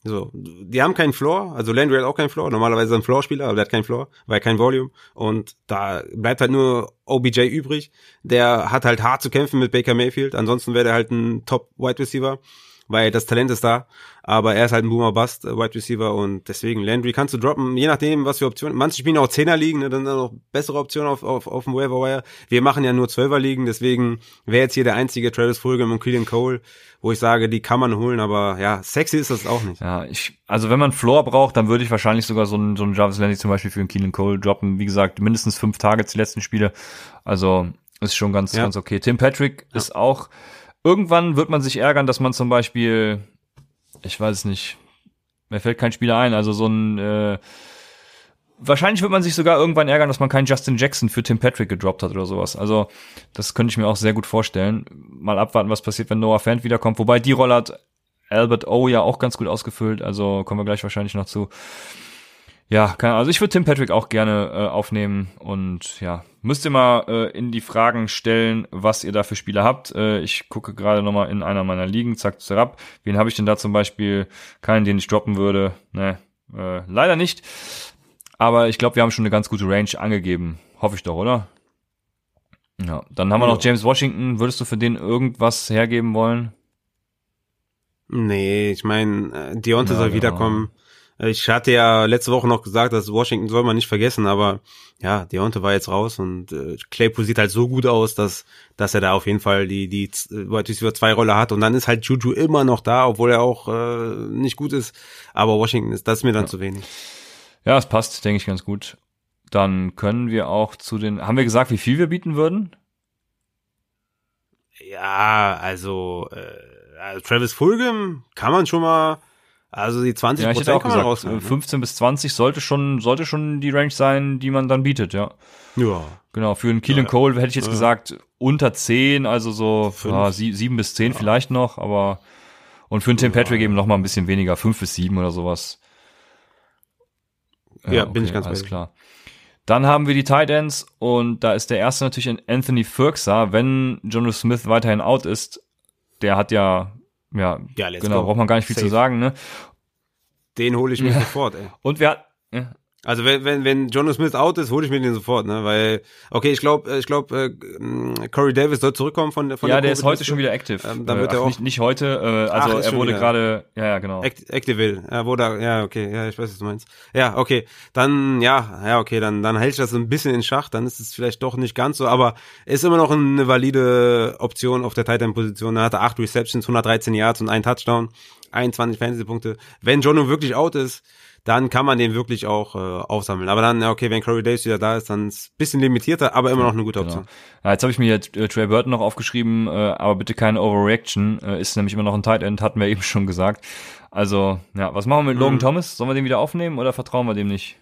So, die haben keinen Floor, also Landry hat auch keinen Floor, normalerweise ein Floor-Spieler, aber der hat keinen Floor, weil kein Volume und da bleibt halt nur OBJ übrig, der hat halt hart zu kämpfen mit Baker Mayfield, ansonsten wäre der halt ein Top-Wide Receiver, weil das Talent ist da, aber er ist halt ein Boomer Bust äh, Wide Receiver und deswegen Landry kannst du droppen, je nachdem, was für Optionen. Manche spielen auch Zehner liegen, ne, dann sind noch bessere Optionen auf auf auf dem Waiver Wire. Wir machen ja nur Zwölfer ligen, deswegen wäre jetzt hier der einzige Travis Fulgham und Keelan Cole, wo ich sage, die kann man holen, aber ja, sexy ist das auch nicht. Ja, ich, also wenn man Floor braucht, dann würde ich wahrscheinlich sogar so einen, so einen Jarvis Landry zum Beispiel für einen Keelan Cole droppen. Wie gesagt, mindestens fünf Targets die letzten Spiele. Also ist schon ganz, Ja. ganz okay. Tim Patrick ist auch, irgendwann wird man sich ärgern, dass man zum Beispiel, ich weiß nicht, mir fällt kein Spieler ein, also so ein, äh, wahrscheinlich wird man sich sogar irgendwann ärgern, dass man keinen Justin Jackson für Tim Patrick gedroppt hat oder sowas. Also das könnte ich mir auch sehr gut vorstellen. Mal abwarten, was passiert, wenn Noah Fant wiederkommt. Wobei die Rolle hat Albert O ja auch ganz gut ausgefüllt, also kommen wir gleich wahrscheinlich noch zu. Ja, keine, also ich würde Tim Patrick auch gerne äh, aufnehmen und ja, müsst ihr mal äh, in die Fragen stellen, was ihr da für Spieler habt. Äh, ich gucke gerade nochmal in einer meiner Ligen, zack, zack, Wen habe ich denn da zum Beispiel? Keinen, den ich droppen würde. Ne, äh, leider nicht. Aber ich glaube, wir haben schon eine ganz gute Range angegeben. Hoffe ich doch, oder? Ja, dann haben wir noch James Washington. Würdest du für den irgendwas hergeben wollen? Nee, ich meine, äh, Deontay Ja, soll genau. wiederkommen. Ich hatte ja letzte Woche noch gesagt, dass Washington soll man nicht vergessen, aber ja, Deontay war jetzt raus und äh, Claypool sieht halt so gut aus, dass dass er da auf jeden Fall die die Wide Receiver zwei Rolle hat und dann ist halt Juju immer noch da, obwohl er auch äh, nicht gut ist, aber Washington ist das ist mir dann Ja. zu wenig. Ja, es passt, denke ich, ganz gut. Dann können wir auch zu den. Haben wir gesagt, wie viel wir bieten würden? Ja, also, äh, also Travis Fulgham kann man schon mal, also die 20 Ja, ich hätte auch kann man gesagt, rausnehmen. äh, 15 bis 20 sollte schon, sollte schon die Range sein, die man dann bietet, ja. ne? Ja. Genau, für einen Keelan Ja. Cole hätte ich jetzt Ja. gesagt, unter 10, also so ja, sie, 7 bis 10 vielleicht noch, aber und für einen Tim Patrick eben noch mal ein bisschen weniger, 5 bis 7 oder sowas. Ja, bin ich ganz alles klar. Dann haben wir die Tight Ends und da ist der erste natürlich Anthony Firkser, wenn Jono Smith weiterhin out ist. Der hat ja, ja, Ja, genau, go. braucht man gar nicht viel Safe. zu sagen, ne? Den hole ich mir *laughs* sofort, ey. Und wir ja, Also wenn wenn wenn Jono Smith out ist, hole ich mir den sofort, ne? Weil okay, ich glaube, ich glaube, äh, Corey Davis soll zurückkommen von der von ja, der der ist heute schon wieder active. Ähm, dann Äh, wird er ach, auch- nicht, nicht heute, äh, also Ach, er wurde gerade, ja, ja, genau. Act ja, wo da, ja, okay, ja, ich weiß, was du meinst. Ja, okay, dann, ja, ja, okay, dann, dann hält ich das so ein bisschen in Schach, dann ist es vielleicht doch nicht ganz so, aber ist immer noch eine valide Option auf der Tight End Position. Er hatte acht Receptions, 113 Yards und ein Touchdown, 21 Fantasy-Punkte. Wenn Jono wirklich out ist, dann kann man den wirklich auch äh, aufsammeln. Aber dann, ja, okay, wenn Corey Davis wieder da ist, dann ist es ein bisschen limitierter, aber immer noch eine gute Genau. Option. Ja, jetzt habe ich mir jetzt äh, Trey Burton noch aufgeschrieben, äh, aber bitte keine Overreaction, äh, ist nämlich immer noch ein Tight End, hatten wir *laughs* eben schon gesagt. Also, ja, was machen wir mit Logan Mhm. Thomas? Sollen wir den wieder aufnehmen oder vertrauen wir dem nicht?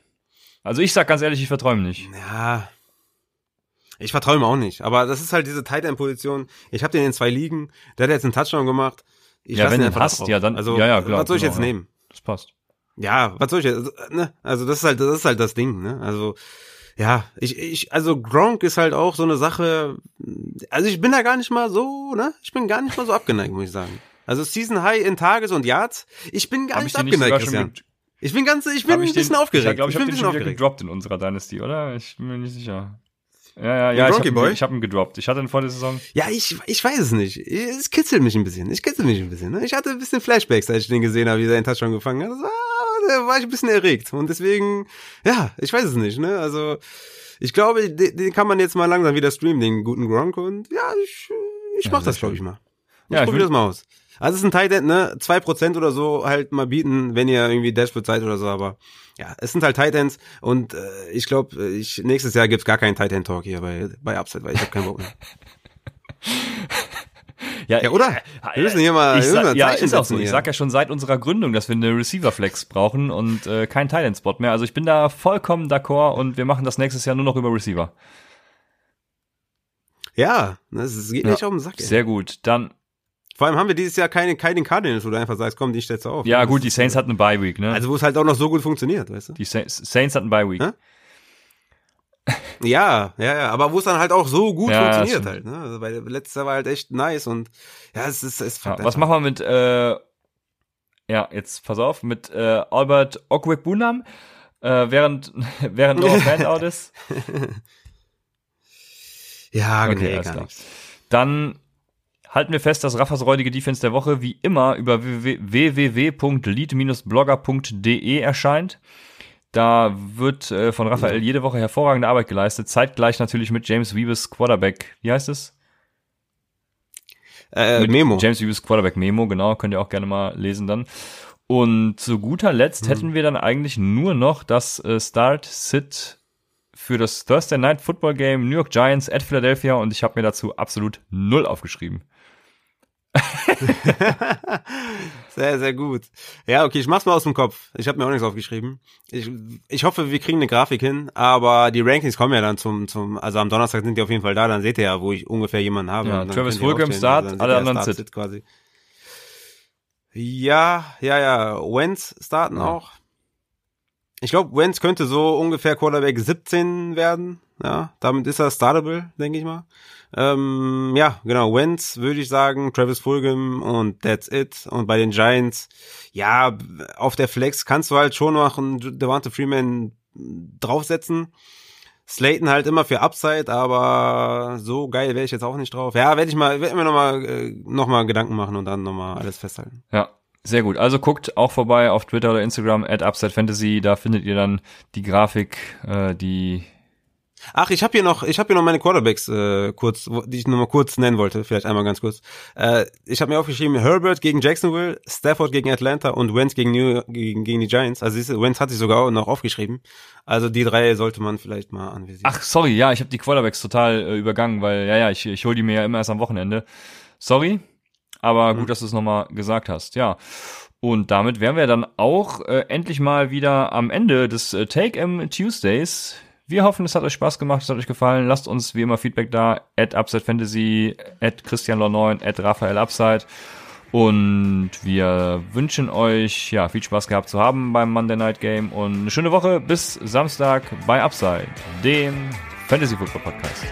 Also ich sag ganz ehrlich, ich vertraue ihm nicht. Ja. Ich vertraue ihm auch nicht. Aber das ist halt diese Tight End Position. Ich habe den in zwei Ligen. Der hat jetzt einen Touchdown gemacht. Ich Ja, wenn du hast, drauf. ja, dann- Also, ja, ja, klar, was soll ich genau, jetzt ja. nehmen? Das passt. Ja, was soll ich jetzt? Also, ne? Also das ist halt, das ist halt das Ding. Ne? Also ja, ich, ich, also Gronk ist halt auch so eine Sache. Also ich bin da gar nicht mal so, ne? Ich bin gar nicht mal so abgeneigt, muss ich sagen. Also Season High in Tages und Yards. Ich bin gar Hab nicht ich nicht abgeneigt, schon Christian. Ich bin ganz, ich bin ein ich den- bisschen aufgeregt. Ich glaube, ich, bin habe den bisschen schon wieder gedroppt in unserer Dynasty, oder? Ich bin mir nicht sicher. Ja, ja, ja, ich habe ich hab ihn gedroppt. Ich hatte ihn vor der Saison. Ja, ich, ich weiß es nicht. Es kitzelt mich ein bisschen. Ich kitzel mich ein bisschen. Ne? Ich hatte ein bisschen Flashbacks, als ich den gesehen habe, wie er den Touchdown gefangen hat. Das war, da war ich ein bisschen erregt. Und deswegen, ja, ich weiß es nicht. Ne? Also, ich glaube, den, den kann man jetzt mal langsam wieder streamen, den guten Gronk. Und ja, ich, ich mach das, glaube ich, mal. Ich Ja, ich probiere will- das mal aus. Also es ist ein Tight End, ne? Zwei Prozent oder so halt mal bieten, wenn ihr irgendwie Dashboard seid oder so, aber ja, es sind halt Tight Ends und äh, ich glaube, ich, nächstes Jahr gibt's gar keinen Tight End Talk hier bei, bei Upside, weil ich habe keinen Bock mehr. *laughs* Ja, oder? Wir müssen hier mal, ich ein ja, ist auch so. Ich hier. sag ja schon seit unserer Gründung, dass wir eine Receiver-Flex brauchen und äh, keinen Talent-Spot mehr. Also ich bin da vollkommen d'accord und wir machen das nächstes Jahr nur noch über Receiver. Ja, das geht Ja, nicht auf den Sack. Ey. Sehr gut. Dann, Vor allem haben wir dieses Jahr keine, keine Cardinals, wo du einfach sagst, komm, die stellst du auf. ja gut, die Saints äh, hatten eine Bye-Week, ne? Also wo es halt auch noch so gut funktioniert, weißt du? die Saints, Saints hatten eine Bye-Week. Ja, ja, ja, aber wo es dann halt auch so gut Ja, funktioniert halt, ne? Also weil letztes Jahr war halt echt nice und ja, es ist, es Ja, was machen wir mit, äh, ja, jetzt pass auf, mit äh, Albert Okwekbunam, äh, während, *laughs* während Noah *laughs* Fant out ist. Ja, Okay, nee, alles klar. nichts. Dann halten wir fest, dass Raffas räudige Defense der Woche wie immer über www.lead-blogger.de erscheint. Da wird äh, von Raphael jede Woche hervorragende Arbeit geleistet. Zeitgleich natürlich mit James Wiebes Quarterback. Wie heißt es? Äh, mit Memo. James Wiebes Quarterback Memo, genau. Könnt ihr auch gerne mal lesen dann. Und zu guter Letzt Mhm. hätten wir dann eigentlich nur noch das äh, Start-Sit für das Thursday Night Football Game New York Giants at Philadelphia und ich habe mir dazu absolut null aufgeschrieben. *laughs* Sehr, sehr gut. Ja, okay, ich mach's mal aus dem Kopf. Ich habe mir auch nichts aufgeschrieben. Ich, ich hoffe, wir kriegen eine Grafik hin, aber die Rankings kommen ja dann zum, zum, also am Donnerstag sind die auf jeden Fall da, dann seht ihr ja, wo ich ungefähr jemanden habe. Ja, Travis Fulgham aufstellen. Start, seht alle anderen Sit. quasi. Ja, ja, ja. Wentz starten Ja. auch. Ich glaube, Wentz könnte so ungefähr Quarterback 17 werden. Ja, damit ist er startable, denke ich mal. Ähm, ja, genau. Wentz würde ich sagen, Travis Fulgham und that's it. Und bei den Giants, ja, auf der Flex kannst du halt schon noch einen Devante Freeman draufsetzen. Slayton halt immer für Upside, aber so geil wäre ich jetzt auch nicht drauf. Ja, werde ich mal, werde mir noch mal, äh, noch mal Gedanken machen und dann noch mal alles festhalten. Ja, Sehr gut. Also guckt auch vorbei auf Twitter oder Instagram at Upside Fantasy. Da findet ihr dann die Grafik, äh, die Ach, ich habe hier noch, ich habe hier noch meine Quarterbacks äh, kurz, die ich nur mal kurz nennen wollte, vielleicht einmal ganz kurz. Äh, ich habe mir aufgeschrieben: Herbert gegen Jacksonville, Stafford gegen Atlanta und Wentz gegen New gegen, gegen die Giants. Also siehst du, Wentz hat sich sogar auch noch aufgeschrieben. Also die drei sollte man vielleicht mal anvisieren. Ach, sorry, ja, ich habe die Quarterbacks total äh, übergangen, weil, ja, ja, ich, ich hole die mir ja immer erst am Wochenende. Sorry, aber gut, dass du es nochmal gesagt hast, ja. Und damit wären wir dann auch äh, endlich mal wieder am Ende des äh, Take M Tuesdays. Wir hoffen, es hat euch Spaß gemacht, es hat euch gefallen. Lasst uns wie immer Feedback da, at Upside Fantasy, at Christian 9 at Raphael Upside. Und wir wünschen euch ja viel Spaß gehabt zu haben beim Monday Night Game und eine schöne Woche bis Samstag bei Upside, dem Fantasy Football Podcast.